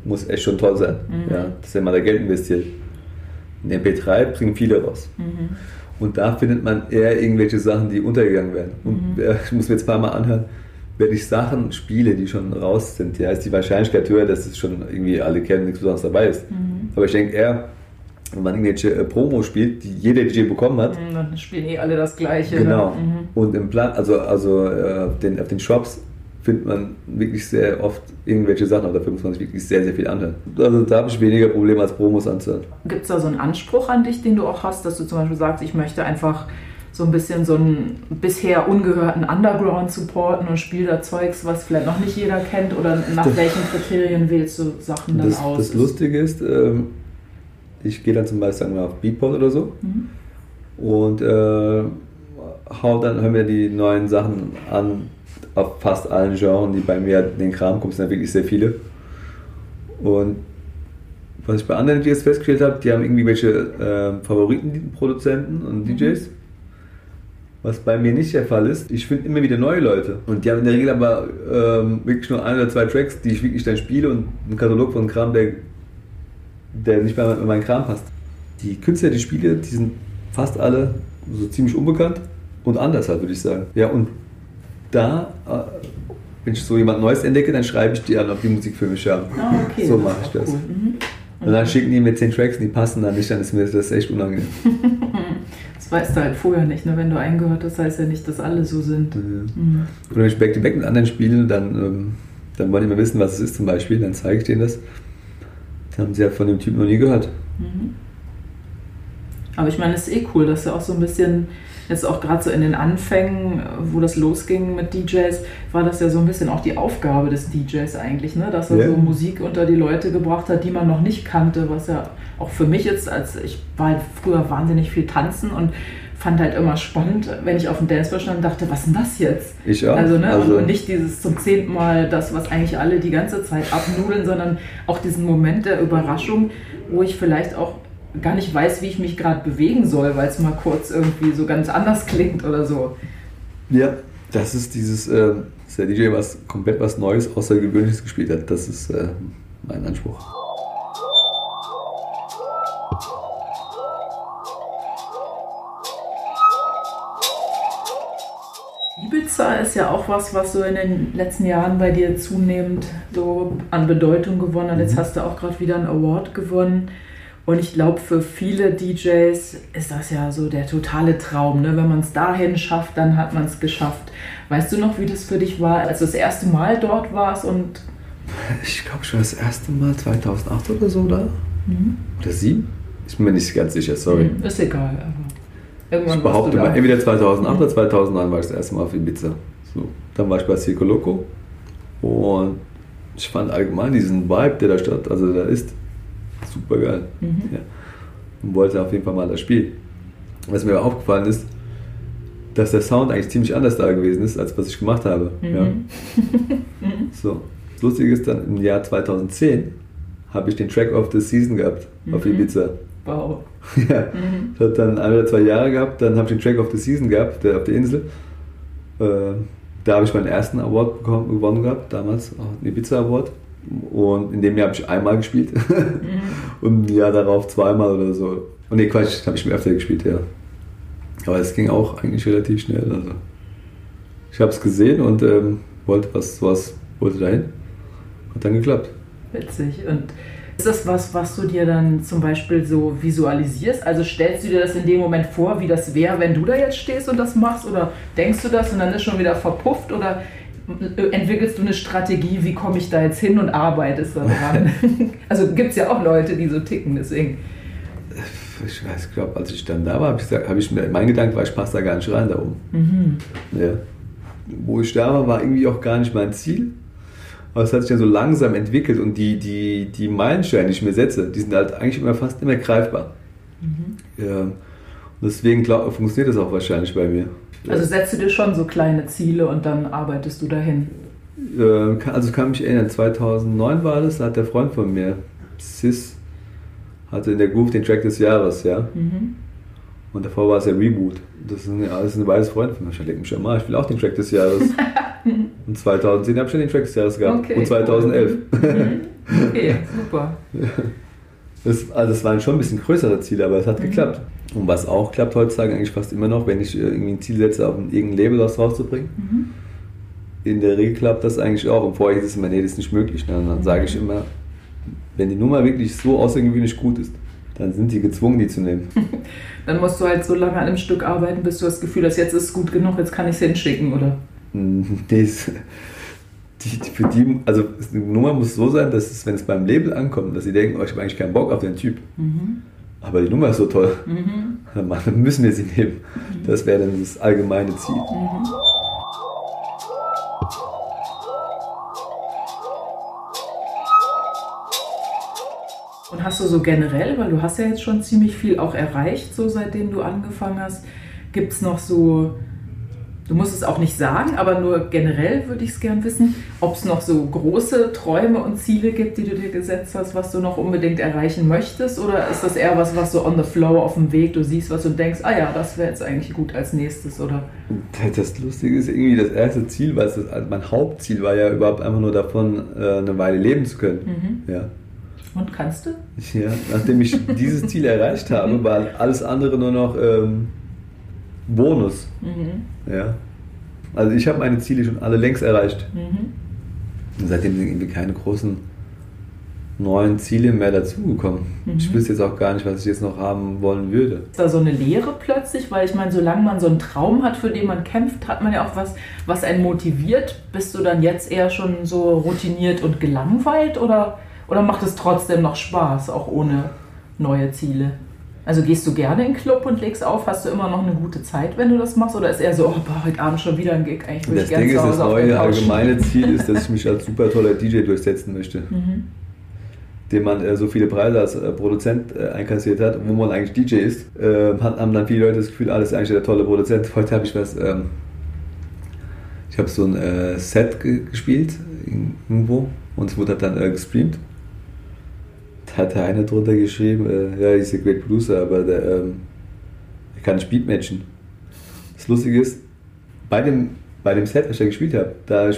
muss echt schon toll sein. Mhm. Ja, dass er mal da Geld investiert. In MP3 bringen viele raus. Mhm. Und da findet man eher irgendwelche Sachen, die untergegangen werden. Und mhm. ich muss mir jetzt ein paar Mal anhören, wenn ich Sachen spiele, die schon raus sind, ja, ist die Wahrscheinlichkeit höher, dass es schon irgendwie alle kennen, nichts Besonderes dabei ist. Mhm. Aber ich denke eher, wenn man irgendwelche äh, Promo spielt, die jeder DJ bekommen hat. Mhm, dann spielen eh alle das Gleiche. Genau. Mhm. Und im Plan, also, also äh, auf, den, auf den Shops findet man wirklich sehr oft irgendwelche Sachen, aber dafür muss man sich wirklich sehr, sehr viel anhören. Also da habe ich weniger Probleme als Promos anzuhören. Gibt es da so einen Anspruch an dich, den du auch hast, dass du zum Beispiel sagst, ich möchte einfach so ein bisschen so einen bisher ungehörten Underground supporten und spiele da Zeugs, was vielleicht noch nicht jeder kennt oder nach welchen Kriterien wählst du Sachen dann das, aus? Das Lustige ist, ähm, ich gehe dann zum Beispiel sagen wir, auf Beatport oder so mhm. und äh, hau dann, hören wir die neuen Sachen an auf fast allen Genres, die bei mir in den Kram kommen, sind ja wirklich sehr viele. Und was ich bei anderen DJs festgestellt habe, die haben irgendwie welche äh, Favoritenproduzenten und mhm. DJs. Was bei mir nicht der Fall ist, ich finde immer wieder neue Leute. Und die haben in der Regel aber ähm, wirklich nur ein oder zwei Tracks, die ich wirklich dann spiele und einen Katalog von Kram, der der nicht mehr in meinen Kram passt. Die Künstler, die Spiele, die sind fast alle so ziemlich unbekannt und anders halt, würde ich sagen. Ja, und da, äh, wenn ich so jemand Neues entdecke, dann schreibe ich die an, ob die Musik für mich haben. Ah, okay. So mache ich das. Cool. Mhm. Und dann schicken die mir zehn Tracks, die passen dann nicht, dann ist mir das echt unangenehm. das weißt du halt vorher nicht, ne? wenn du eingehört hast, heißt ja nicht, dass alle so sind. Ja. Mhm. Oder wenn ich Back-to-Back mit anderen spiele, dann, ähm, dann wollen die mal wissen, was es ist zum Beispiel, dann zeige ich denen das haben sie ja von dem Typ noch nie gehört. Mhm. Aber ich meine, es ist eh cool, dass er auch so ein bisschen, jetzt auch gerade so in den Anfängen, wo das losging mit DJs, war das ja so ein bisschen auch die Aufgabe des DJs eigentlich, ne? dass er yeah. so Musik unter die Leute gebracht hat, die man noch nicht kannte, was ja auch für mich jetzt, als ich war früher wahnsinnig viel tanzen und fand halt immer spannend, wenn ich auf dem Dancefloor stand und dachte, was ist denn das jetzt? Ich auch. Also, ne? Also- und nicht dieses zum zehnten Mal das, was eigentlich alle die ganze Zeit abnudeln, sondern auch diesen Moment der Überraschung, wo ich vielleicht auch gar nicht weiß, wie ich mich gerade bewegen soll, weil es mal kurz irgendwie so ganz anders klingt oder so. Ja, das ist dieses, äh, dass der DJ was komplett was Neues, Außergewöhnliches gespielt hat. Das ist äh, mein Anspruch. Ibiza ist ja auch was, was so in den letzten Jahren bei dir zunehmend so an Bedeutung gewonnen hat. Jetzt hast du auch gerade wieder einen Award gewonnen. Und ich glaube, für viele DJs ist das ja so der totale Traum. Ne? Wenn man es dahin schafft, dann hat man es geschafft. Weißt du noch, wie das für dich war, als du das erste Mal dort warst? Und Ich glaube schon das erste Mal 2008 oder so da. Oder 7? Ich bin mir nicht ganz sicher, sorry. Hm, ist egal. Aber irgendwann Ich behaupte mal, entweder 2008 oder 2009 war ich das erste Mal auf Ibiza. So, dann war ich bei Circo Loco und ich fand allgemein diesen Vibe, der da statt, also da ist, super geil. Mhm. Ja. Und wollte auf jeden Fall mal das Spiel. Was mir aber aufgefallen ist, dass der Sound eigentlich ziemlich anders da gewesen ist, als was ich gemacht habe. Mhm. Ja. So. Das Lustige ist dann, im Jahr 2010 habe ich den Track of the Season gehabt auf Mhm. Ibiza. Wow. Ja, das hat dann ein oder zwei Jahre gehabt, dann habe ich den Track of the Season gehabt, der auf der Insel. Äh, da habe ich meinen ersten Award bekommen, gewonnen gehabt, damals den Ibiza Award. Und in dem Jahr habe ich einmal gespielt und ein Jahr darauf zweimal oder so. Und nee, Quatsch, habe ich mir öfter gespielt, ja. Aber es ging auch eigentlich relativ schnell. Also. Ich habe es gesehen und ähm, wollte was, was, wollte dahin. Hat dann geklappt. Witzig. Und ist das was, was du dir dann zum Beispiel so visualisierst? Also stellst du dir das in dem Moment vor, wie das wäre, wenn du da jetzt stehst und das machst? Oder denkst du das und dann ist schon wieder verpufft? Oder entwickelst du eine Strategie, wie komme ich da jetzt hin und arbeitest daran? also gibt es ja auch Leute, die so ticken, deswegen. Ich weiß, ich glaube, als ich dann da war, habe ich, gesagt- habe ich mir, mein Gedanke war, ich passe da gar nicht rein da oben. Mhm. Ja. Wo ich da war, war irgendwie auch gar nicht mein Ziel. Aber es hat sich dann so langsam entwickelt und die, die, die Meilensteine, die ich mir setze, die sind halt eigentlich immer fast immer greifbar. Mhm. Ja. Und deswegen glaub, funktioniert das auch wahrscheinlich bei mir. Also setzt du dir schon so kleine Ziele und dann arbeitest du dahin. Äh, kann- also kann mich erinnern, 2009 war das, da hat der Freund von mir, Sis, hatte in der Groove den Track des Jahres, ja. Mhm. Und davor war es ja Reboot. Das ist ein, das ist ein weißes Freund von mir. Ich denke mich schon mal, ich will auch den Track des Jahres. und 2010 habe ich schon den Track des Jahres gehabt. Okay, und 2011. Mhm. Okay, super. Das, also das waren schon ein bisschen größere Ziele, aber es hat geklappt. Und was auch klappt heutzutage eigentlich fast immer noch, wenn ich äh, irgendwie ein Ziel setze, auf ein- irgendein Label was rauszubringen. In der Regel klappt das eigentlich auch. Und vorher hieß es immer, nee, das ist nicht möglich. Ne? Und dann sage ich immer, wenn die Nummer wirklich so außergewöhnlich gut ist, dann sind die gezwungen, die zu nehmen. Dann musst du halt so lange an einem Stück arbeiten, bis du das Gefühl hast, jetzt ist es gut genug, jetzt kann ich es hinschicken, oder? Es- die, die, für die, also die Nummer muss so sein, dass es, wenn es beim Label ankommt, dass sie denken, oh, ich habe eigentlich keinen Bock auf den Typ. Aber die Nummer ist so toll, dann machen- dann müssen wir sie nehmen. Das wäre dann das allgemeine Ziel. Und hast du so generell, weil du hast ja jetzt schon ziemlich viel auch erreicht, so seitdem du angefangen hast, gibt es noch so, du musst es auch nicht sagen, aber nur generell würde ich es gern wissen, ob es noch so große Träume und Ziele gibt, die du dir gesetzt hast, was du noch unbedingt erreichen möchtest? Oder ist das eher was, was so on the flow auf dem Weg, du siehst was und denkst, ah ja, das wäre jetzt eigentlich gut als nächstes, oder? Das Lustige ist irgendwie das erste Ziel, was das, also mein Hauptziel war ja überhaupt einfach nur davon, äh, eine Weile leben zu können. Ja. Und kannst du? Ja, nachdem ich dieses Ziel erreicht habe, war alles andere nur noch ähm, Bonus. Ja. Also ich habe meine Ziele schon alle längst erreicht. Und seitdem sind irgendwie keine großen neuen Ziele mehr dazugekommen. Ich wüsste jetzt auch gar nicht, was ich jetzt noch haben wollen würde. Ist da so eine Leere plötzlich? Weil ich meine, solange man so einen Traum hat, für den man kämpft, hat man ja auch was, was einen motiviert. Bist du dann jetzt eher schon so routiniert und gelangweilt oder, oder macht es trotzdem noch Spaß, auch ohne neue Ziele? Also gehst du gerne in den Club und legst auf? Hast du immer noch eine gute Zeit, wenn du das machst? Oder ist eher so, oh, boah, heute Abend schon wieder ein Gig? Eigentlich würde Das ich gerne Ding ist, zu das neue allgemeine Ziel ist, dass ich mich als super toller DJ durchsetzen möchte. dem man äh, so viele Preise als äh, Produzent äh, einkassiert hat, wo man eigentlich DJ ist, äh, haben dann viele Leute das Gefühl, alles ist eigentlich der tolle Produzent. Heute habe ich was, ähm, ich habe so ein äh, Set ge gespielt irgendwo und es wurde dann äh, gestreamt. Da hat der eine drunter geschrieben, äh, ja, ist ein Great Producer, aber der, ähm, er kann nicht Beatmatchen. Das Lustige ist, bei dem, bei dem Set, was ich da gespielt habe, da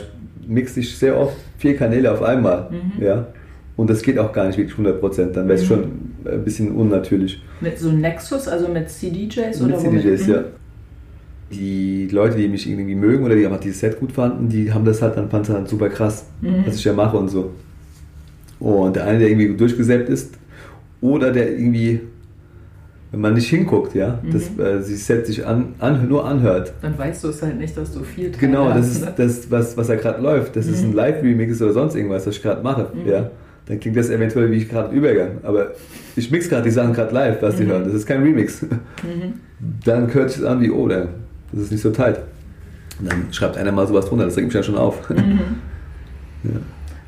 mixe ich sehr oft vier Kanäle auf einmal. Mhm. Ja? Und das geht auch gar nicht wirklich 100%, dann wäre es mhm. schon ein bisschen unnatürlich. Mit so einem Nexus, also mit CDJs mit oder CDJs, ja. Mhm. Die Leute, die mich irgendwie mögen oder die einfach dieses Set gut fanden, die haben das halt dann fanden dann super krass, mhm. was ich ja mache und so. Und der eine, der irgendwie durchgesäppt ist, oder der irgendwie, wenn man nicht hinguckt, ja, mhm. das äh, sich Set sich an, an, nur anhört. Dann weißt du es halt nicht, dass du viel Teil Genau, das ist ne? das, was, was da gerade läuft. Das ist ein mhm. Live-Remix oder sonst irgendwas, was ich gerade mache, mhm. ja dann klingt das eventuell wie ich gerade Übergang. Aber ich mix gerade die Sachen gerade live, was die mhm. hören. Das ist kein Remix. Mhm. Dann hört sich an wie, oh, das ist nicht so tight. Und dann schreibt einer mal sowas drunter, das regt mich ja schon auf. Mhm. ja.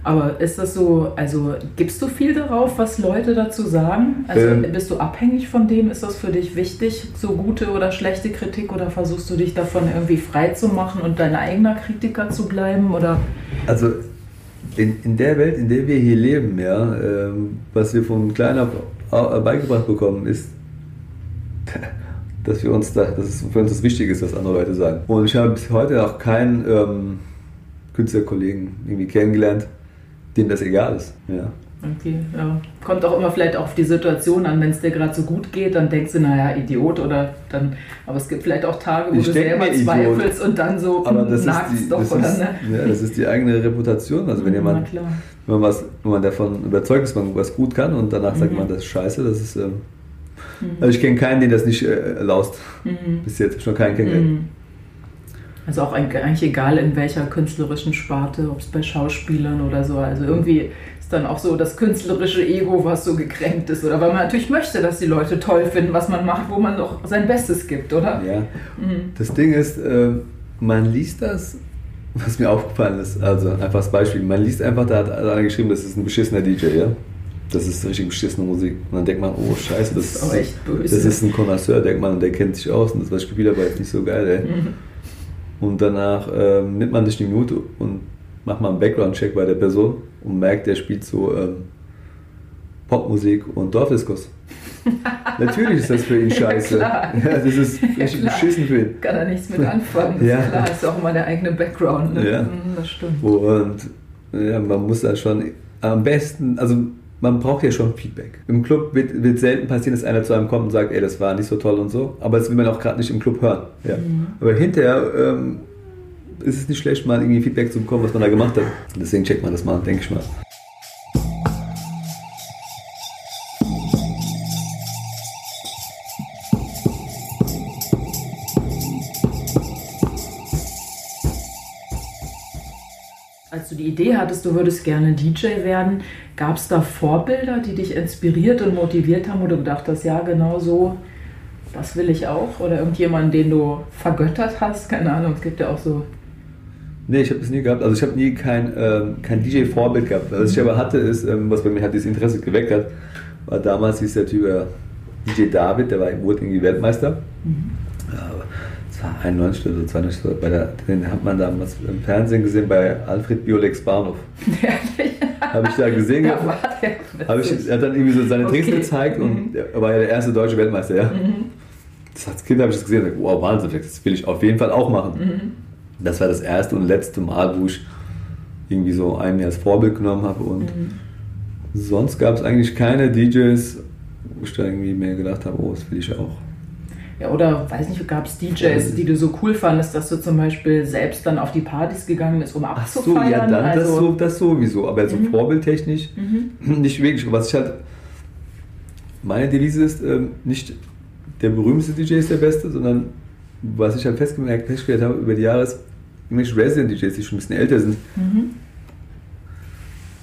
Aber ist das so, also gibst du viel darauf, was Leute dazu sagen? Also ähm, bist du abhängig von dem? Ist das für dich wichtig, so gute oder schlechte Kritik? Oder versuchst du dich davon irgendwie frei zu machen und dein eigener Kritiker zu bleiben? Oder? Also in, in der Welt, in der wir hier leben, ja, ähm, was wir von klein auf beigebracht bekommen, ist, dass wir uns da, dass es für uns das Wichtige ist, was andere Leute sagen. Und ich habe bis heute auch keinen ähm, Künstlerkollegen irgendwie kennengelernt, dem das egal ist. Ja. Okay, ja. Kommt auch immer vielleicht auf die Situation an, wenn es dir gerade so gut geht, dann denkst du, naja, Idiot oder dann, aber es gibt vielleicht auch Tage, wo ich du selber zweifelst und dann so aber das ist die, doch, das oder ist, ne? Ja, das ist die eigene Reputation. Also wenn jemand, wenn man, was, wenn man davon überzeugt ist, man was gut kann und danach sagt mhm. man, das ist scheiße, das ist. Ähm, mhm. Also ich kenne keinen, den das nicht äh, laust. Mhm. Bis jetzt habe ich noch keinen kennengelernt. Also auch eigentlich egal in welcher künstlerischen Sparte, ob es bei Schauspielern oder so. Also irgendwie ist dann auch so das künstlerische Ego, was so gekränkt ist. Oder weil man natürlich möchte, dass die Leute toll finden, was man macht, wo man doch sein Bestes gibt, oder? Ja. Mhm. Das Ding ist, äh, man liest das, was mir aufgefallen ist. Also einfach das Beispiel. Man liest einfach, da hat einer geschrieben, das ist ein beschissener DJ, ja? Das ist richtig beschissene Musik. Und dann denkt man, oh Scheiße, das, das, ist, das ist ein Connoisseur, denkt man, und der kennt sich aus und das, habe, ist nicht so geil, ey. Mhm. Und danach äh, nimmt man sich die Minute und macht mal einen Background-Check bei der Person und merkt, der spielt so ähm, Popmusik und Dorfdiskos. Natürlich ist das für ihn scheiße. Ja, ja das ist richtig ja, beschissen für ihn. Kann er nichts mit anfangen. ja. Klar, ist auch mal der eigene Background. Ne? Ja. Mhm, das stimmt. Und ja, man muss da schon am besten, also man braucht ja schon Feedback. Im Club wird, wird, selten passieren, dass einer zu einem kommt und sagt, ey, das war nicht so toll und so. Aber das will man auch gerade nicht im Club hören. Ja. Mhm. Aber hinterher ähm, ist es nicht schlecht, mal irgendwie Feedback zu bekommen, was man da gemacht hat. Deswegen checkt man das mal, denke ich mal. Die Idee hattest, du würdest gerne DJ werden, gab es da Vorbilder, die dich inspiriert und motiviert haben, wo du gedacht hast, ja, genau so, das will ich auch? Oder irgendjemanden, den du vergöttert hast? Keine Ahnung, es gibt ja auch so Nee, ich habe das nie gehabt. Also ich habe nie kein, ähm, kein DJ-Vorbild gehabt. Was ich aber hatte, ist, ähm, was bei mir halt dieses Interesse geweckt hat, war damals hieß der Typ äh, DJ David, der war, wurde irgendwie Weltmeister. Mhm. Ja, das war 91 oder 92. Bei der, den hat man damals im Fernsehen gesehen bei Alfred Biolex Bahnhof. habe ich da gesehen. ja, hab ich, er hat dann irgendwie so seine okay. Tricks gezeigt mhm. und er war ja der erste deutsche Weltmeister, ja. Mhm. Das als Kind habe ich das gesehen und gesagt, wow, Wahnsinn, das will ich auf jeden Fall auch machen. Mhm. Das war das erste und letzte Mal, wo ich irgendwie so einen als Vorbild genommen habe. Und mhm. sonst gab es eigentlich keine DJs, wo ich da irgendwie mehr gedacht habe, oh, das will ich auch. Ja, oder weiß nicht, gab es DJs, die du so cool fandest, dass du zum Beispiel selbst dann auf die Partys gegangen bist, um abzufeiern? Ach so, ja, dann, also das, so, das sowieso. Aber so mhm. vorbildtechnisch mhm. nicht wirklich. Was ich halt, meine Devise ist, ähm, nicht der berühmteste DJ ist der Beste, sondern was ich halt festgemerkt, festgestellt habe über die Jahre ist, irgendwelche Resident-DJs, die schon ein bisschen älter sind, mhm.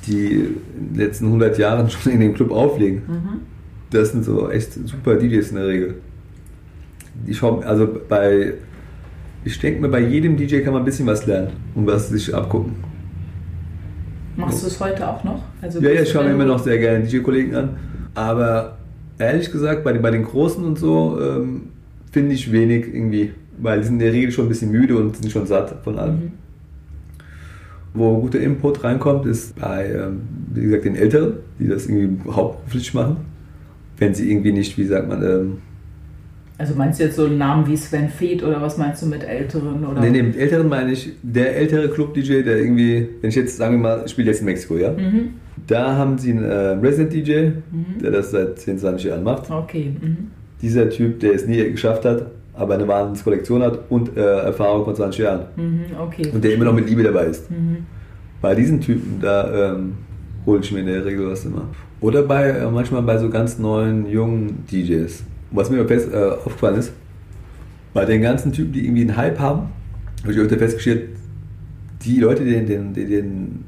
die in den letzten 100 Jahren schon in dem Club auflegen. Mhm. Das sind so echt super DJs in der Regel. Ich hoffe, also bei, ich denke mir, bei jedem DJ kann man ein bisschen was lernen und was sich abgucken. Machst du es heute auch noch? Also ja, ja, ich schaue mir immer noch sehr gerne DJ-Kollegen an. Aber ehrlich gesagt, bei, bei den Großen und so ähm, finde ich wenig irgendwie, weil die sind in der Regel schon ein bisschen müde und sind schon satt von allem. Mhm. Wo guter Input reinkommt, ist bei, ähm, wie gesagt, den Älteren, die das irgendwie hauptberuflich machen. Wenn sie irgendwie nicht, wie sagt man, ähm, also meinst du jetzt so einen Namen wie Sven Feeth oder was meinst du mit Älteren? Oder? Nee, nee, mit Älteren meine ich der ältere Club-DJ, der irgendwie, wenn ich jetzt, sagen wir mal, ich spiele jetzt in Mexiko, ja? Mhm. Da haben sie einen äh, Resident-DJ, mhm. der das seit 10, 20 Jahren macht. Okay. Mhm. Dieser Typ, der es nie geschafft hat, aber eine Wahnsinnskollektion hat und äh, Erfahrung von 20 Jahren. Mhm, okay. Und der immer noch mit Liebe dabei ist. Mhm. Bei diesen Typen, da ähm, hole ich mir in der Regel was immer. Oder bei äh, manchmal bei so ganz neuen, jungen DJs was mir fest, äh, aufgefallen ist, bei den ganzen Typen, die irgendwie einen Hype haben, habe ich heute festgestellt, die Leute, die den, die, den,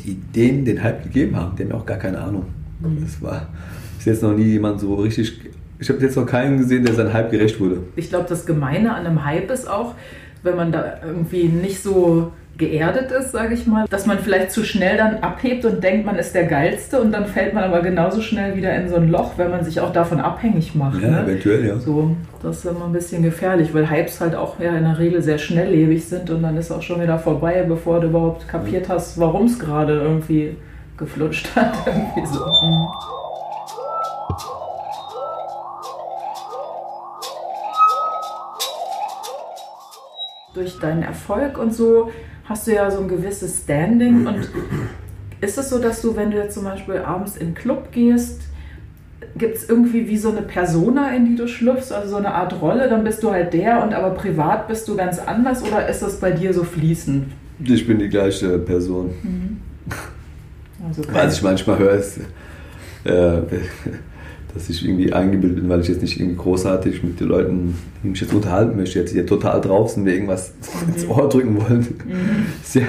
die denen den Hype gegeben haben, die haben ja auch gar keine Ahnung. Mhm. Das war bis jetzt noch nie jemand so richtig. Ich habe jetzt noch keinen gesehen, der seinem Hype gerecht wurde. Ich glaube, das Gemeine an einem Hype ist auch, wenn man da irgendwie nicht so geerdet ist, sage ich mal, dass man vielleicht zu schnell dann abhebt und denkt, man ist der Geilste und dann fällt man aber genauso schnell wieder in so ein Loch, wenn man sich auch davon abhängig macht. Ja, ne? eventuell, ja. So, das ist immer ein bisschen gefährlich, weil Hypes halt auch ja in der Regel sehr schnelllebig sind und dann ist auch schon wieder vorbei, bevor du überhaupt kapiert hast, warum es gerade irgendwie geflutscht hat. irgendwie so. Mhm. durch deinen Erfolg und so hast du ja so ein gewisses Standing. Und ist es so, dass du, wenn du jetzt zum Beispiel abends in den Club gehst, gibt es irgendwie wie so eine Persona, in die du schlüpfst, also so eine Art Rolle, dann bist du halt der und aber privat bist du ganz anders oder ist das bei dir so fließend? Ich bin die gleiche Person. Mhm. Also Was ich manchmal höre, ist, äh, dass ich irgendwie eingebildet bin, weil ich jetzt nicht irgendwie großartig mit den Leuten die mich jetzt unterhalten möchte, jetzt hier total draußen mir irgendwas mhm. ins Ohr drücken wollen. Mhm. Ja,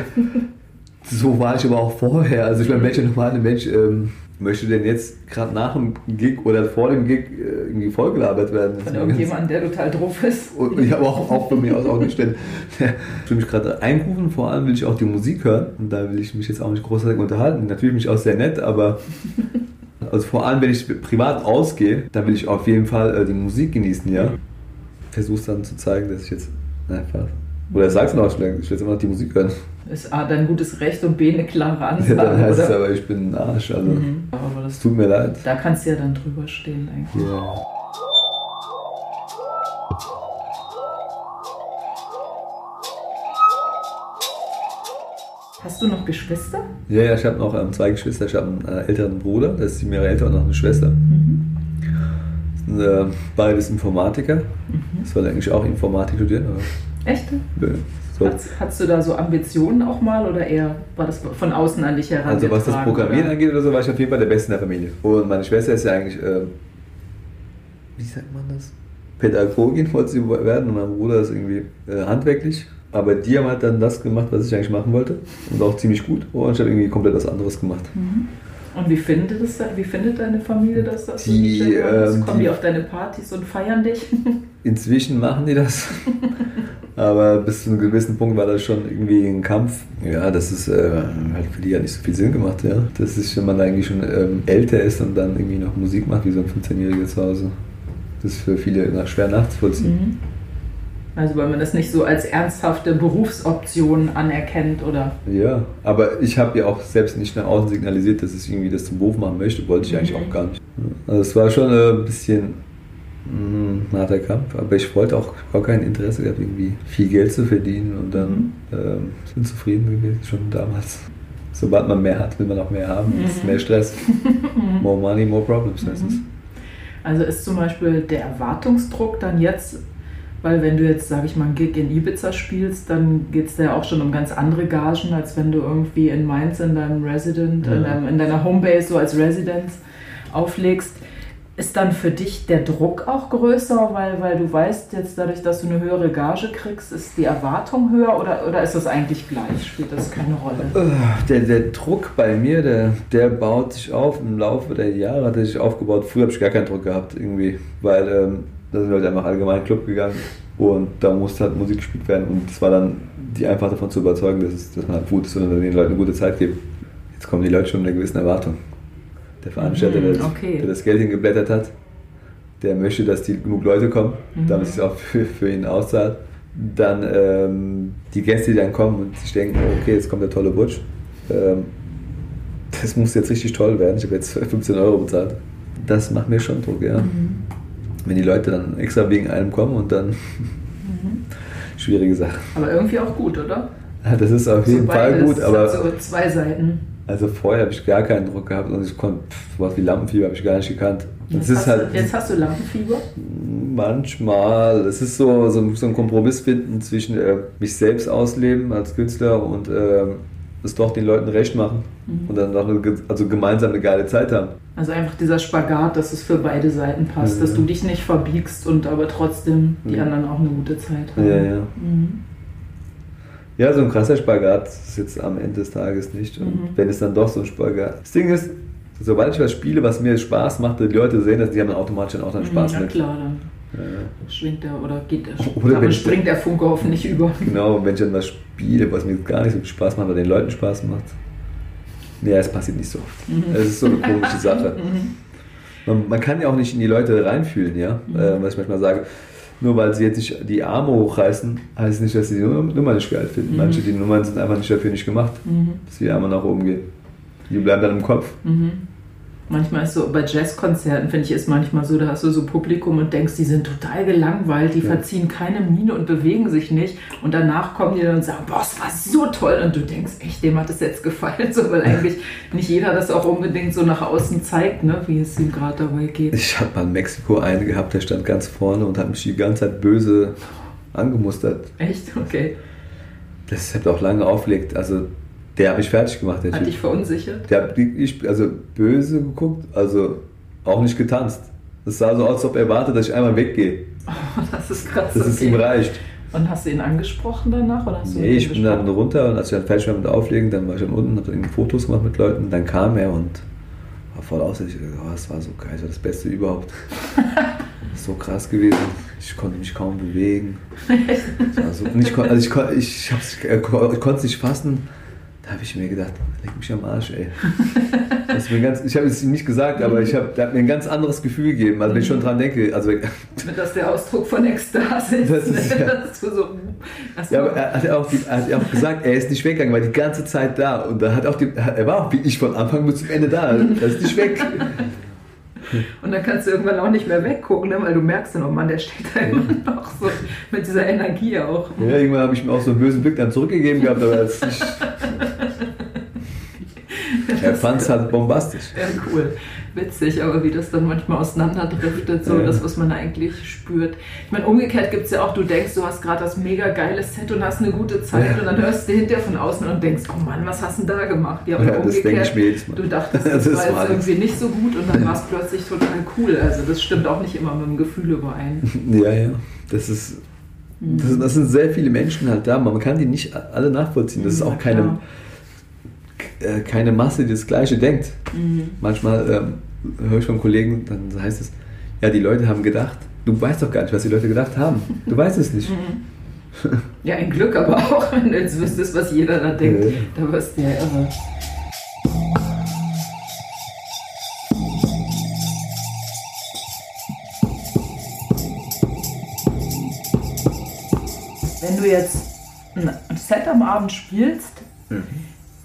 so war ich aber auch vorher. Also ich meine, welcher normale Mensch ähm, möchte denn jetzt gerade nach dem Gig oder vor dem Gig äh, irgendwie vollgelabert werden? Von irgendjemandem, der total drauf ist. Und ich habe auch, auch von mir aus auch nicht, denn ich will mich gerade einrufen, vor allem will ich auch die Musik hören und da will ich mich jetzt auch nicht großartig unterhalten. Natürlich mich auch sehr nett, aber Also vor allem, wenn ich privat ausgehe, dann will ich auf jeden Fall äh, die Musik genießen, ja. Versuch's dann zu zeigen, dass ich jetzt einfach. Oder sag's auch schon, ich will jetzt immer noch die Musik hören. Ist A dein gutes Recht und B eine klare Ansage. Ja, dann heißt oder? es aber, ich bin ein Arsch. Also, mhm. aber das tut mir leid. Da kannst du ja dann drüber stehen, eigentlich. Ja. Hast du noch Geschwister? Ja, ja, ich habe noch ähm, zwei Geschwister. Ich habe einen äh, älteren Bruder, der ist sieben Jahre älter und noch eine Schwester. Mhm. Sind, äh, beides Informatiker. Mhm. Das soll eigentlich auch Informatik studieren. Echt? Ja, so. Hast, du da so Ambitionen auch mal oder eher war das von außen an dich heran? Also was das Programmieren oder? angeht oder so, war ich auf jeden Fall der Beste in der Familie. Und meine Schwester ist ja eigentlich, äh, wie sagt man das? Pädagogin wollte sie werden und mein Bruder ist irgendwie äh, handwerklich aber die haben halt dann das gemacht, was ich eigentlich machen wollte. Und auch ziemlich gut. Und ich habe irgendwie komplett was anderes gemacht. Mhm. Und wie findet, das, wie findet deine Familie das? Dass die, du ähm, Kommen die, die auf deine Partys und feiern dich? Inzwischen machen die das. Aber bis zu einem gewissen Punkt war das schon irgendwie ein Kampf. Ja, das ist äh, halt für die ja nicht so viel Sinn gemacht, ja. Das ist, wenn man eigentlich schon ähm, älter ist und dann irgendwie noch Musik macht, wie so ein 15-Jähriger zu Hause. Das ist für viele schwer nachzuvollziehen. Mhm. Also weil man das nicht so als ernsthafte Berufsoption anerkennt oder. Ja, aber ich habe ja auch selbst nicht nach außen signalisiert, dass ich irgendwie das zum Beruf machen möchte. Wollte ich eigentlich mhm. auch gar nicht. Also es war schon ein bisschen ein hm, harter Kampf, aber ich wollte auch gar kein Interesse gehabt, irgendwie viel Geld zu verdienen und dann mhm. ähm, bin zufrieden gewesen schon damals. Sobald man mehr hat, will man auch mehr haben. Mhm. ist mehr Stress. more money, more problems heißt es. Mhm. Also ist zum Beispiel der Erwartungsdruck dann jetzt weil wenn du jetzt, sage ich mal, einen Gig in Ibiza spielst, dann geht es da ja auch schon um ganz andere Gagen, als wenn du irgendwie in Mainz in deinem Resident, ja. in, deinem, in deiner Homebase so als Residence auflegst. Ist dann für dich der Druck auch größer, weil, weil du weißt jetzt dadurch, dass du eine höhere Gage kriegst, ist die Erwartung höher oder, oder ist das eigentlich gleich? Spielt das keine Rolle? Äh, der, der Druck bei mir, der, der baut sich auf im Laufe der Jahre, hat er sich aufgebaut. Früher habe ich gar keinen Druck gehabt irgendwie, weil ähm, da sind wir halt einfach allgemein Club gegangen Und da musste halt Musik gespielt werden und es war dann die einfach davon zu überzeugen, dass, es, dass man halt gut ist und den Leuten eine gute Zeit gibt. Jetzt kommen die Leute schon mit einer gewissen Erwartung. Der Veranstalter, Mhm, der, okay. der das Geld hingeblättert hat, der möchte, dass die genug Leute kommen, Mhm. damit es auch für, für ihn auszahlt. Dann ähm, die Gäste, die dann kommen und sich denken, oh, okay, jetzt kommt der tolle Butch. Ähm, das muss jetzt richtig toll werden. Ich habe jetzt 15 Euro bezahlt. Das macht mir schon Druck, ja. Mhm. Wenn die Leute dann extra wegen einem kommen und dann Mhm. schwierige Sache. Aber irgendwie auch gut, oder? Ja, Das ist auf jeden so Fall beides, gut, aber so zwei Seiten. also vorher habe ich gar keinen Druck gehabt und ich konnte pff, sowas wie Lampenfieber habe ich gar nicht gekannt. Jetzt, hast halt du, jetzt hast du Lampenfieber. manchmal, es ist so, so, so ein Kompromiss finden zwischen äh, mich selbst ausleben als Künstler und äh, es doch den Leuten recht machen Mhm. und dann noch eine, also gemeinsam eine geile Zeit haben. Also einfach dieser Spagat, dass es für beide Seiten passt, Ja. dass du dich nicht verbiegst und aber trotzdem die Ja. anderen auch eine gute Zeit haben. Ja, ja. Mhm. Ja, so ein krasser Spagat ist jetzt am Ende des Tages nicht. Und Mhm. wenn es dann doch so ein Spagat. Das Ding ist, sobald ich was spiele, was mir Spaß macht, die Leute sehen das, die haben dann automatisch dann auch dann Spaß ja, mit. klar, dann Ja, ja. Schwingt der oder geht der, Oder wenn- springt der Funke hoffentlich über. Genau, wenn ich dann was spiele, was mir gar nicht so viel Spaß macht, aber den Leuten Spaß macht. Ja, es passiert nicht so oft. Mhm. Es ist so eine komische Sache. Mhm. Man, man kann ja auch nicht in die Leute reinfühlen, ja. Mhm. Äh, was ich manchmal sage, nur weil sie jetzt nicht die Arme hochreißen, heißt nicht, dass sie die Nummer Nummer nicht geil finden. Mhm. Manche, die Nummern sind einfach nicht dafür nicht gemacht, Mhm. dass die Arme nach oben gehen. Die bleiben dann im Kopf. Mhm. Manchmal ist so, bei Jazzkonzerten finde ich, ist manchmal so, da hast du so Publikum und denkst, die sind total gelangweilt, die Ja. verziehen keine Miene und bewegen sich nicht. Und danach kommen die dann und sagen, boah, es war so toll. Und du denkst, echt, dem hat es jetzt gefallen. So, weil eigentlich nicht jeder das auch unbedingt so nach außen zeigt, ne, wie es ihm gerade dabei geht. Ich habe mal in Mexiko einen gehabt, der stand ganz vorne und hat mich die ganze Zeit böse angemustert. Echt? Okay. Das hat auch lange aufgelegt. Also, der hat mich fertig gemacht, der Hat Typ. dich verunsichert? Der hat ich, also böse geguckt, also auch nicht getanzt. Es sah so aus, als ob er wartet, dass ich einmal weggehe. Oh, das ist krass. Dass es ihm reicht. Und hast du ihn angesprochen danach? Oder hast du Nee, ich bin dann runter und als ich dann fertig war mit Auflegen, dann war ich dann unten, hab dann Fotos gemacht mit Leuten. Dann kam er und war voll aussicht. Oh, das war so geil, das war das Beste überhaupt. so krass gewesen. Ich konnte mich kaum bewegen. Das so, und ich, kon- also ich, kon- ich, ich konnte es nicht fassen. Da habe ich mir gedacht, leg mich am Arsch, ey. Das mir ganz, ich habe es ihm nicht gesagt, aber ich hab, der hat mir ein ganz anderes Gefühl gegeben. Also wenn ich schon dran denke, also Das ist der Ausdruck von Ekstase. ist, Das ist ne? ja- Das ist so. Ja, aber er hat, auch, die, hat auch gesagt, er ist nicht weggegangen, er war die ganze Zeit da. Und da hat auch die, er war auch wirklich von Anfang bis zum Ende da. Er ist nicht weg. Und dann kannst du irgendwann auch nicht mehr weggucken, ne? weil du merkst dann, oh Mann, der steht da immer noch so mit dieser Energie auch. Ja, irgendwann habe ich mir auch so einen bösen Blick dann zurückgegeben gehabt, aber nicht. Er fand es halt bombastisch. Ja, cool. Witzig, aber wie das dann manchmal auseinanderdriftet, so Ja. das, was man eigentlich spürt. Ich meine, umgekehrt gibt es ja auch, du denkst, du hast gerade das mega geile Set und hast eine gute Zeit Ja. und dann hörst du hinterher von außen und denkst, oh Mann, was hast du denn da gemacht? Ja, und Ja, das denke umgekehrt, ich mir jedes Mal. du dachtest, Das das, war jetzt irgendwie nicht so gut und dann war es plötzlich total cool. Also das stimmt auch nicht immer mit dem Gefühl überein. Ja, ja. Das ist. Das, das sind sehr viele Menschen halt da. Man kann die nicht alle nachvollziehen. Das ist Ja, auch keine, klar. Äh, keine Masse, die das Gleiche denkt. Mhm. Manchmal ähm, höre ich von Kollegen, dann heißt es, ja, die Leute haben gedacht, du weißt doch gar nicht, was die Leute gedacht haben. Du weißt es nicht. Ja, ein Glück aber auch, wenn du jetzt wüsstest, was jeder da denkt. Ja. Da wirst du ja irre. Wenn du jetzt ein Set am Abend spielst,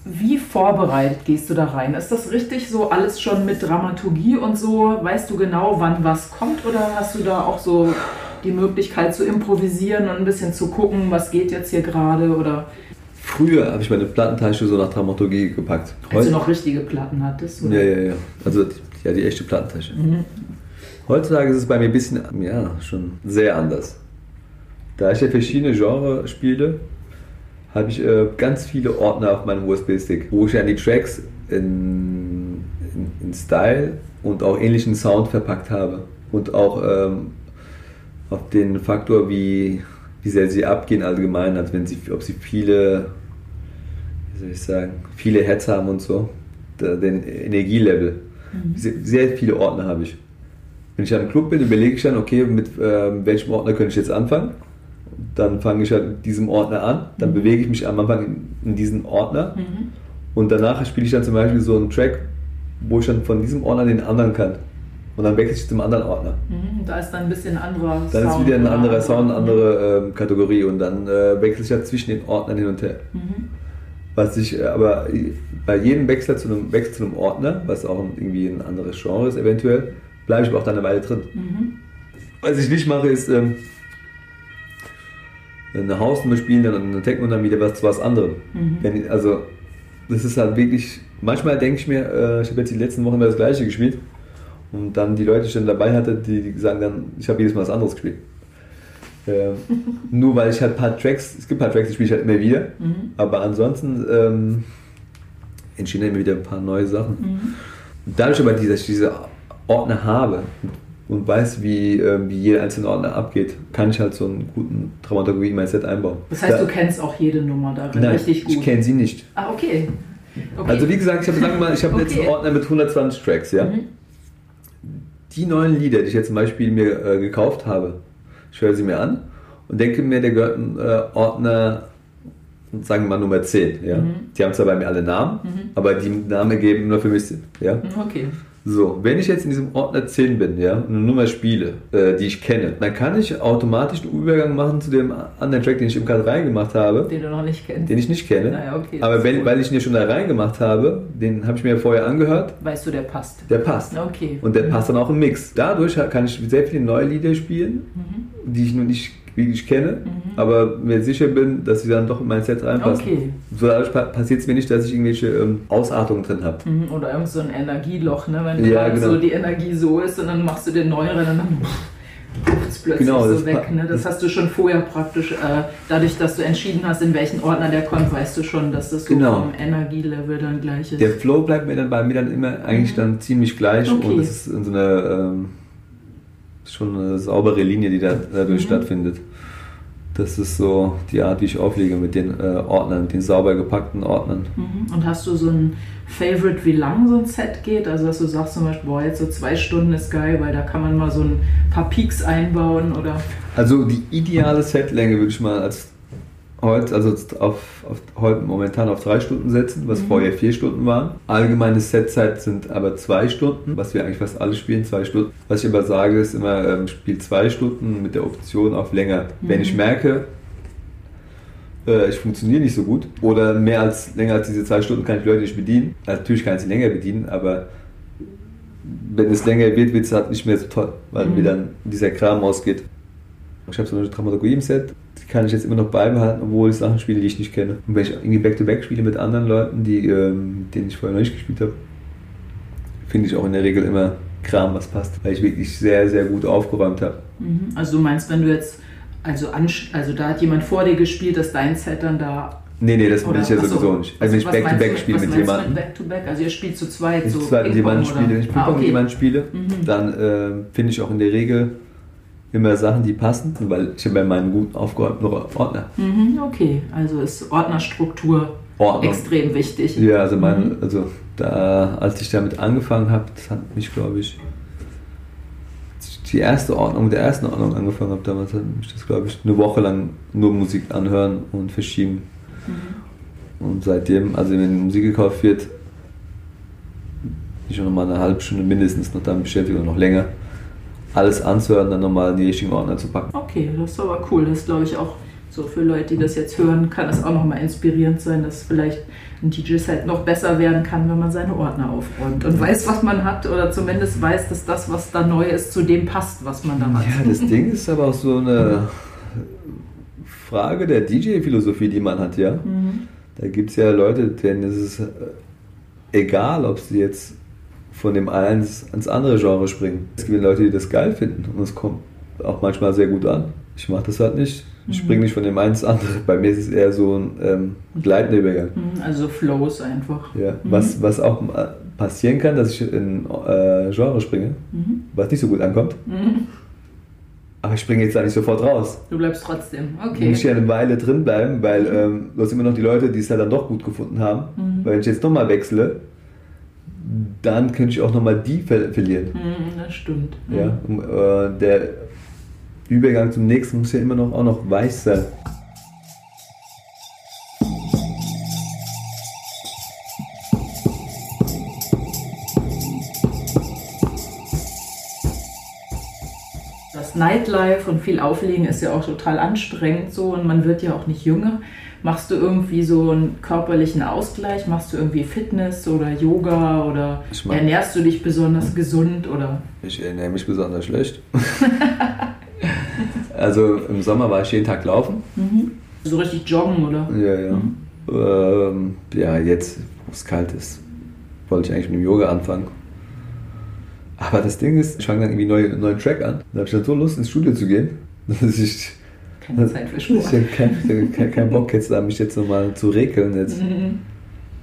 wie vorbereitet gehst du da rein? Ist das richtig so alles schon mit Dramaturgie und so? Weißt du genau, wann was kommt oder hast du da auch so die Möglichkeit zu improvisieren und ein bisschen zu gucken, was geht jetzt hier gerade oder Früher habe ich meine Plattentasche so nach Dramaturgie gepackt. als du noch richtige Platten hattest? Oder? Ja, ja, ja. Also die- ja, die echte Plattentasche. Mhm. Heutzutage ist es bei mir ein bisschen, ja, schon sehr anders. Da ich ja verschiedene Genres spiele, habe ich äh, ganz viele Ordner auf meinem USB-Stick, wo ich dann die Tracks in, in, in Style und auch ähnlichen Sound verpackt habe. Und auch ähm, auf den Faktor, wie, wie sehr sie abgehen allgemein, also wenn sie, ob sie viele, wie soll ich sagen, viele Heads haben und so, den Energielevel. Sehr, sehr viele Ordner habe ich. Wenn ich an einem Club bin, überlege ich dann, okay, mit ähm, welchem Ordner könnte ich jetzt anfangen? Dann fange ich halt mit diesem Ordner an, dann Mhm. bewege ich mich am Anfang in, in diesen Ordner und danach spiele ich dann zum Beispiel so einen Track, wo ich dann von diesem Ordner den anderen kann. Und dann wechsle ich zum anderen Ordner. Mhm, Da ist dann ein bisschen anderer Dann ist Sound wieder ein anderer Sound, eine Mhm. andere ähm, Kategorie und dann äh, wechsle ich ja zwischen den Ordnern hin und her. Mhm. Was ich äh, aber bei jedem Wechsel zu einem, Wechsel zu einem Ordner, was auch irgendwie ein anderes Genre ist eventuell, bleibe ich aber auch dann eine Weile drin. Mhm. Was ich nicht mache, ist ähm, eine Hausnummer spielen, dann eine Techno und dann wieder was zu was anderem. Mhm. Wenn, also, das ist halt wirklich, manchmal denke ich mir, äh, ich habe jetzt die letzten Wochen immer das gleiche gespielt und dann die Leute, die ich dann dabei hatte, die, die sagen dann, ich habe jedes Mal was anderes gespielt. Ähm, nur weil ich halt ein paar Tracks, es gibt ein paar Tracks, die spiele ich halt immer wieder, Mhm. aber ansonsten ähm, entstehen immer wieder ein paar neue Sachen. Mhm. Dadurch aber, dass ich diese Ordner habe und weiß, wie, ähm, wie jeder einzelne Ordner abgeht, kann ich halt so einen guten Dramaturgie in mein Set einbauen. Das heißt, Da- du kennst auch jede Nummer darin Nein, richtig gut. ich kenne sie nicht. Ah, okay. okay. Also wie gesagt, ich habe sagen mal, ich habe Okay. jetzt einen Ordner mit 120 Tracks, ja. Mhm. Die neuen Lieder, die ich jetzt zum Beispiel mir äh, gekauft habe, ich höre sie mir an und denke mir, der gehört ein äh, Ordner, sagen wir mal Nummer 10, ja. Mhm. Die haben zwar bei mir alle Namen, Mhm. aber die Namen ergeben nur für mich Sinn, ja. Mhm, Okay. So, wenn ich jetzt in diesem Ordner 10 bin, ja, und eine Nummer spiele, äh, die ich kenne, dann kann ich automatisch einen Übergang machen zu dem anderen Track, den ich im Cut reingemacht habe, Den du noch nicht kennst. den ich nicht kenne. Naja, okay. Aber wenn, weil ich ihn ja schon da reingemacht habe, den habe ich mir vorher angehört, Weißt du, der passt. der passt. Okay. Und der passt dann auch im Mix. Dadurch kann ich sehr viele neue Lieder spielen, Mhm. die ich noch nicht wirklich kenne, Mhm. aber mir sicher bin, dass sie dann doch in mein Set reinpassen. Okay. So dadurch pa passiert es mir nicht, dass ich irgendwelche ähm, Ausartungen drin habe. Mhm, Oder irgend so ein Energieloch, ne? wenn Ja, genau. so die Energie so ist und dann machst du den neueren und dann es plötzlich Genau, so weg. Ne? Das hast du schon vorher praktisch, äh, dadurch, dass du entschieden hast, in welchen Ordner der kommt, weißt du schon, dass das so Genau. vom Energielevel dann gleich ist. Der Flow bleibt mir dann bei mir dann immer eigentlich Mhm. dann ziemlich gleich Okay. und es ist in so einer ähm, schon eine saubere Linie, die da, dadurch Mhm. stattfindet. Das ist so die Art, wie ich auflege mit den äh, Ordnern, mit den sauber gepackten Ordnern. Mhm. Und hast du so ein Favorite, wie lang so ein Set geht? Also, dass du sagst zum Beispiel, boah, jetzt so zwei Stunden ist geil, weil da kann man mal so ein paar Peaks einbauen oder. Also die ideale Setlänge würde ich mal als heute, also auf, auf heute momentan auf drei Stunden setzen, was Mhm. vorher vier Stunden waren. Allgemeine Setzeit sind aber zwei Stunden, was wir eigentlich fast alle spielen, zwei Stunden. Was ich aber sage, ist immer, ähm, spiel zwei Stunden mit der Option auf länger. Wenn ich Mhm. merke, äh, ich funktioniere nicht so gut oder mehr als länger als diese zwei Stunden kann ich die Leute nicht bedienen. Natürlich kann ich sie länger bedienen, aber wenn es länger wird, wird es halt nicht mehr so toll, weil Mhm. mir dann dieser Kram ausgeht. Ich habe so eine Dramaturgie im Set, die kann ich jetzt immer noch beibehalten, obwohl ich Sachen spiele, die ich nicht kenne. Und wenn ich irgendwie Back-to-Back spiele mit anderen Leuten, die, ähm, mit denen ich vorher noch nicht gespielt habe, finde ich auch in der Regel immer Kram, was passt, weil ich wirklich sehr, sehr gut aufgeräumt habe. Mhm. Also, du meinst, wenn du jetzt, also, also da hat jemand vor dir gespielt, dass dein Set dann da. Nee, nee, das will ich ja sowieso nicht. Also wenn ich Back-to-Back du- spiele mit jemandem, Back-to-back, also ihr spielt zu zweit wenn so. ich zwar mit Ping-Pong, jemandem spiele, wenn ich Ping-Pong ah, mit okay. jemandem spiele, Mhm. dann ähm, finde ich auch in der Regel immer Sachen, die passen, weil ich habe ja meinen gut aufgeräumten Ordner. Mhm, okay, also ist Ordnerstruktur Ordnung. extrem wichtig. Ja, also mein, Mhm. also da, als ich damit angefangen habe, das hat mich, glaube ich die erste Ordnung, mit der ersten Ordnung angefangen habe, damals hat mich das, glaube ich, eine Woche lang nur Musik anhören und verschieben. Mhm. Und seitdem, also wenn Musik gekauft wird, bin ich noch mal eine halbe Stunde mindestens noch damit beschäftigt oder noch länger, alles anzuhören, dann nochmal in die richtigen Ordner zu packen. Okay, das ist aber cool. Das glaube ich auch so für Leute, die das jetzt hören, kann es auch nochmal inspirierend sein, dass vielleicht ein DJ-Set noch besser werden kann, wenn man seine Ordner aufräumt und weiß, was man hat oder zumindest weiß, dass das, was da neu ist, zu dem passt, was man da hat. Ja, das Ding ist aber auch so eine Frage der DJ-Philosophie, die man hat, ja. Mhm. Da gibt es ja Leute, denen ist es äh, egal, ob sie jetzt von dem einen ins ins andere Genre springen. Es gibt Leute, die das geil finden und es kommt auch manchmal sehr gut an. Ich mache das halt nicht. Ich Mhm. springe nicht von dem einen ins andere. Bei mir ist es eher so ein ähm, gleitender Übergang. Mhm, Also Flows einfach. Ja. Mhm. Was, was auch äh, passieren kann, dass ich in äh, Genre springe, Mhm. was nicht so gut ankommt. Mhm. Aber ich springe jetzt da nicht sofort raus. Du bleibst trotzdem. Ich Okay. muss ja eine Weile drin bleiben, weil ähm, du hast immer noch die Leute, die es halt dann doch gut gefunden haben. Mhm. Weil wenn ich jetzt nochmal wechsle, dann könnte ich auch nochmal die ver verlieren. Mhm, das stimmt. Mhm. Ja? Um, äh, der Übergang zum nächsten muss ja immer noch auch noch weich sein. Das Nightlife und viel Auflegen ist ja auch total anstrengend so und man wird ja auch nicht jünger. Machst du irgendwie so einen körperlichen Ausgleich? Machst du irgendwie Fitness oder Yoga oder Ich ernährst du dich besonders gesund oder? Ich ernähre mich besonders schlecht. also im Sommer war ich jeden Tag laufen. So richtig joggen oder? Ja, ja. Ähm, ja, jetzt, wo es kalt ist, wollte ich eigentlich mit dem Yoga anfangen. Aber das Ding ist, ich fange dann irgendwie einen neuen Track an. Da habe ich dann so Lust, ins Studio zu gehen, dass ich, Keine Zeit für ich Sport. habe keinen kein, kein Bock jetzt, da mich jetzt nochmal zu regeln. Jetzt. Mhm.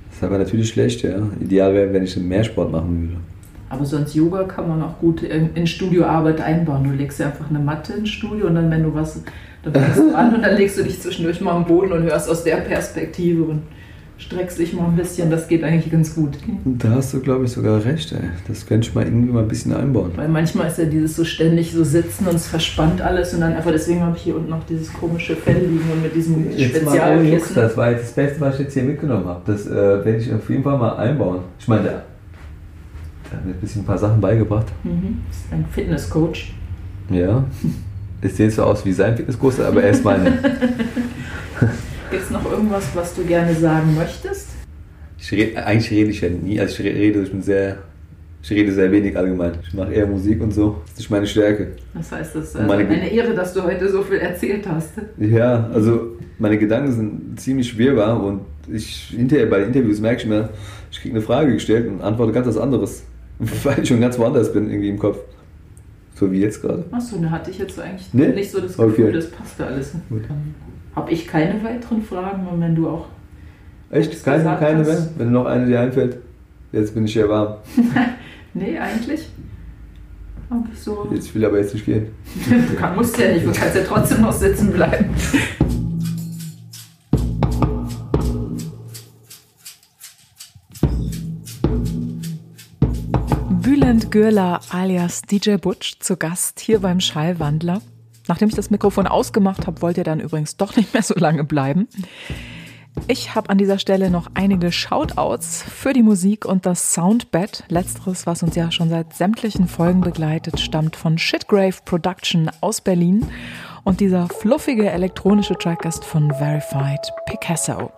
Das ist aber natürlich schlecht, ja. Ideal wäre, wenn ich mehr Sport machen würde. Aber sonst Yoga kann man auch gut in, in Studioarbeit einbauen. Du legst ja einfach eine Matte ins Studio und dann, wenn du was, dann fängst du an und dann legst du dich zwischendurch mal am Boden und hörst aus der Perspektive und streckst dich mal ein bisschen. Das geht eigentlich ganz gut. Da hast du, glaube ich, sogar recht, ey. Das könnte ich mal irgendwie mal ein bisschen einbauen. Weil manchmal ist ja dieses so ständig so sitzen und es verspannt alles und dann einfach deswegen habe ich hier unten noch dieses komische Fell liegen und mit diesem Spezialkissen. das war jetzt das Beste, was ich jetzt hier mitgenommen habe. Das äh, werde ich auf jeden Fall mal einbauen. Ich meine, der, der hat mir ein bisschen ein paar Sachen beigebracht. Mhm. Das ist ein Fitnesscoach. Ja. Es sieht so aus wie sein Fitnesskurs, aber er ist meine. Gibt es noch irgendwas, was du gerne sagen möchtest? Ich red, eigentlich rede ich ja nie, also ich re- rede, ich bin sehr, ich rede sehr wenig allgemein. Ich mache eher Musik und so. Das ist meine Stärke. Das heißt, es ist also eine Ehre, dass du heute so viel erzählt hast. Ja, also meine Gedanken sind ziemlich schwirrbar und ich hinterher bei den Interviews merke ich mir, ich kriege eine Frage gestellt und antworte ganz was anderes. Weil ich schon ganz woanders bin, irgendwie im Kopf. So wie jetzt gerade. Achso, da hatte ich jetzt eigentlich Nee? nicht so das Gefühl, Okay. das passte alles. Gut. Habe ich keine weiteren Fragen und wenn du auch. Echt? Keine, keine mehr? Wenn noch eine dir einfällt? Jetzt bin ich ja warm. Nee, eigentlich. Ich so. Jetzt will aber jetzt nicht gehen. Du kann, musst ja nicht, du kannst ja trotzdem noch sitzen bleiben. Bülent Gürler alias DJ Butch zu Gast hier beim Schallwandler. Nachdem ich das Mikrofon ausgemacht habe, wollt ihr dann übrigens doch nicht mehr so lange bleiben. Ich habe an dieser Stelle noch einige Shoutouts für die Musik und das Soundbed. Letzteres, was uns ja schon seit sämtlichen Folgen begleitet, stammt von Shitgrave Production aus Berlin. Und dieser fluffige elektronische Track ist von Verified Picasso.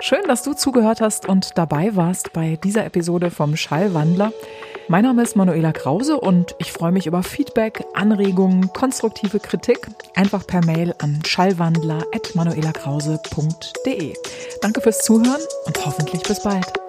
Schön, dass du zugehört hast und dabei warst bei dieser Episode vom Schallwandler. Mein Name ist Manuela Krause und ich freue mich über Feedback, Anregungen, konstruktive Kritik. Einfach per Mail an schallwandler.manuelakrause.de. Danke fürs Zuhören und hoffentlich bis bald.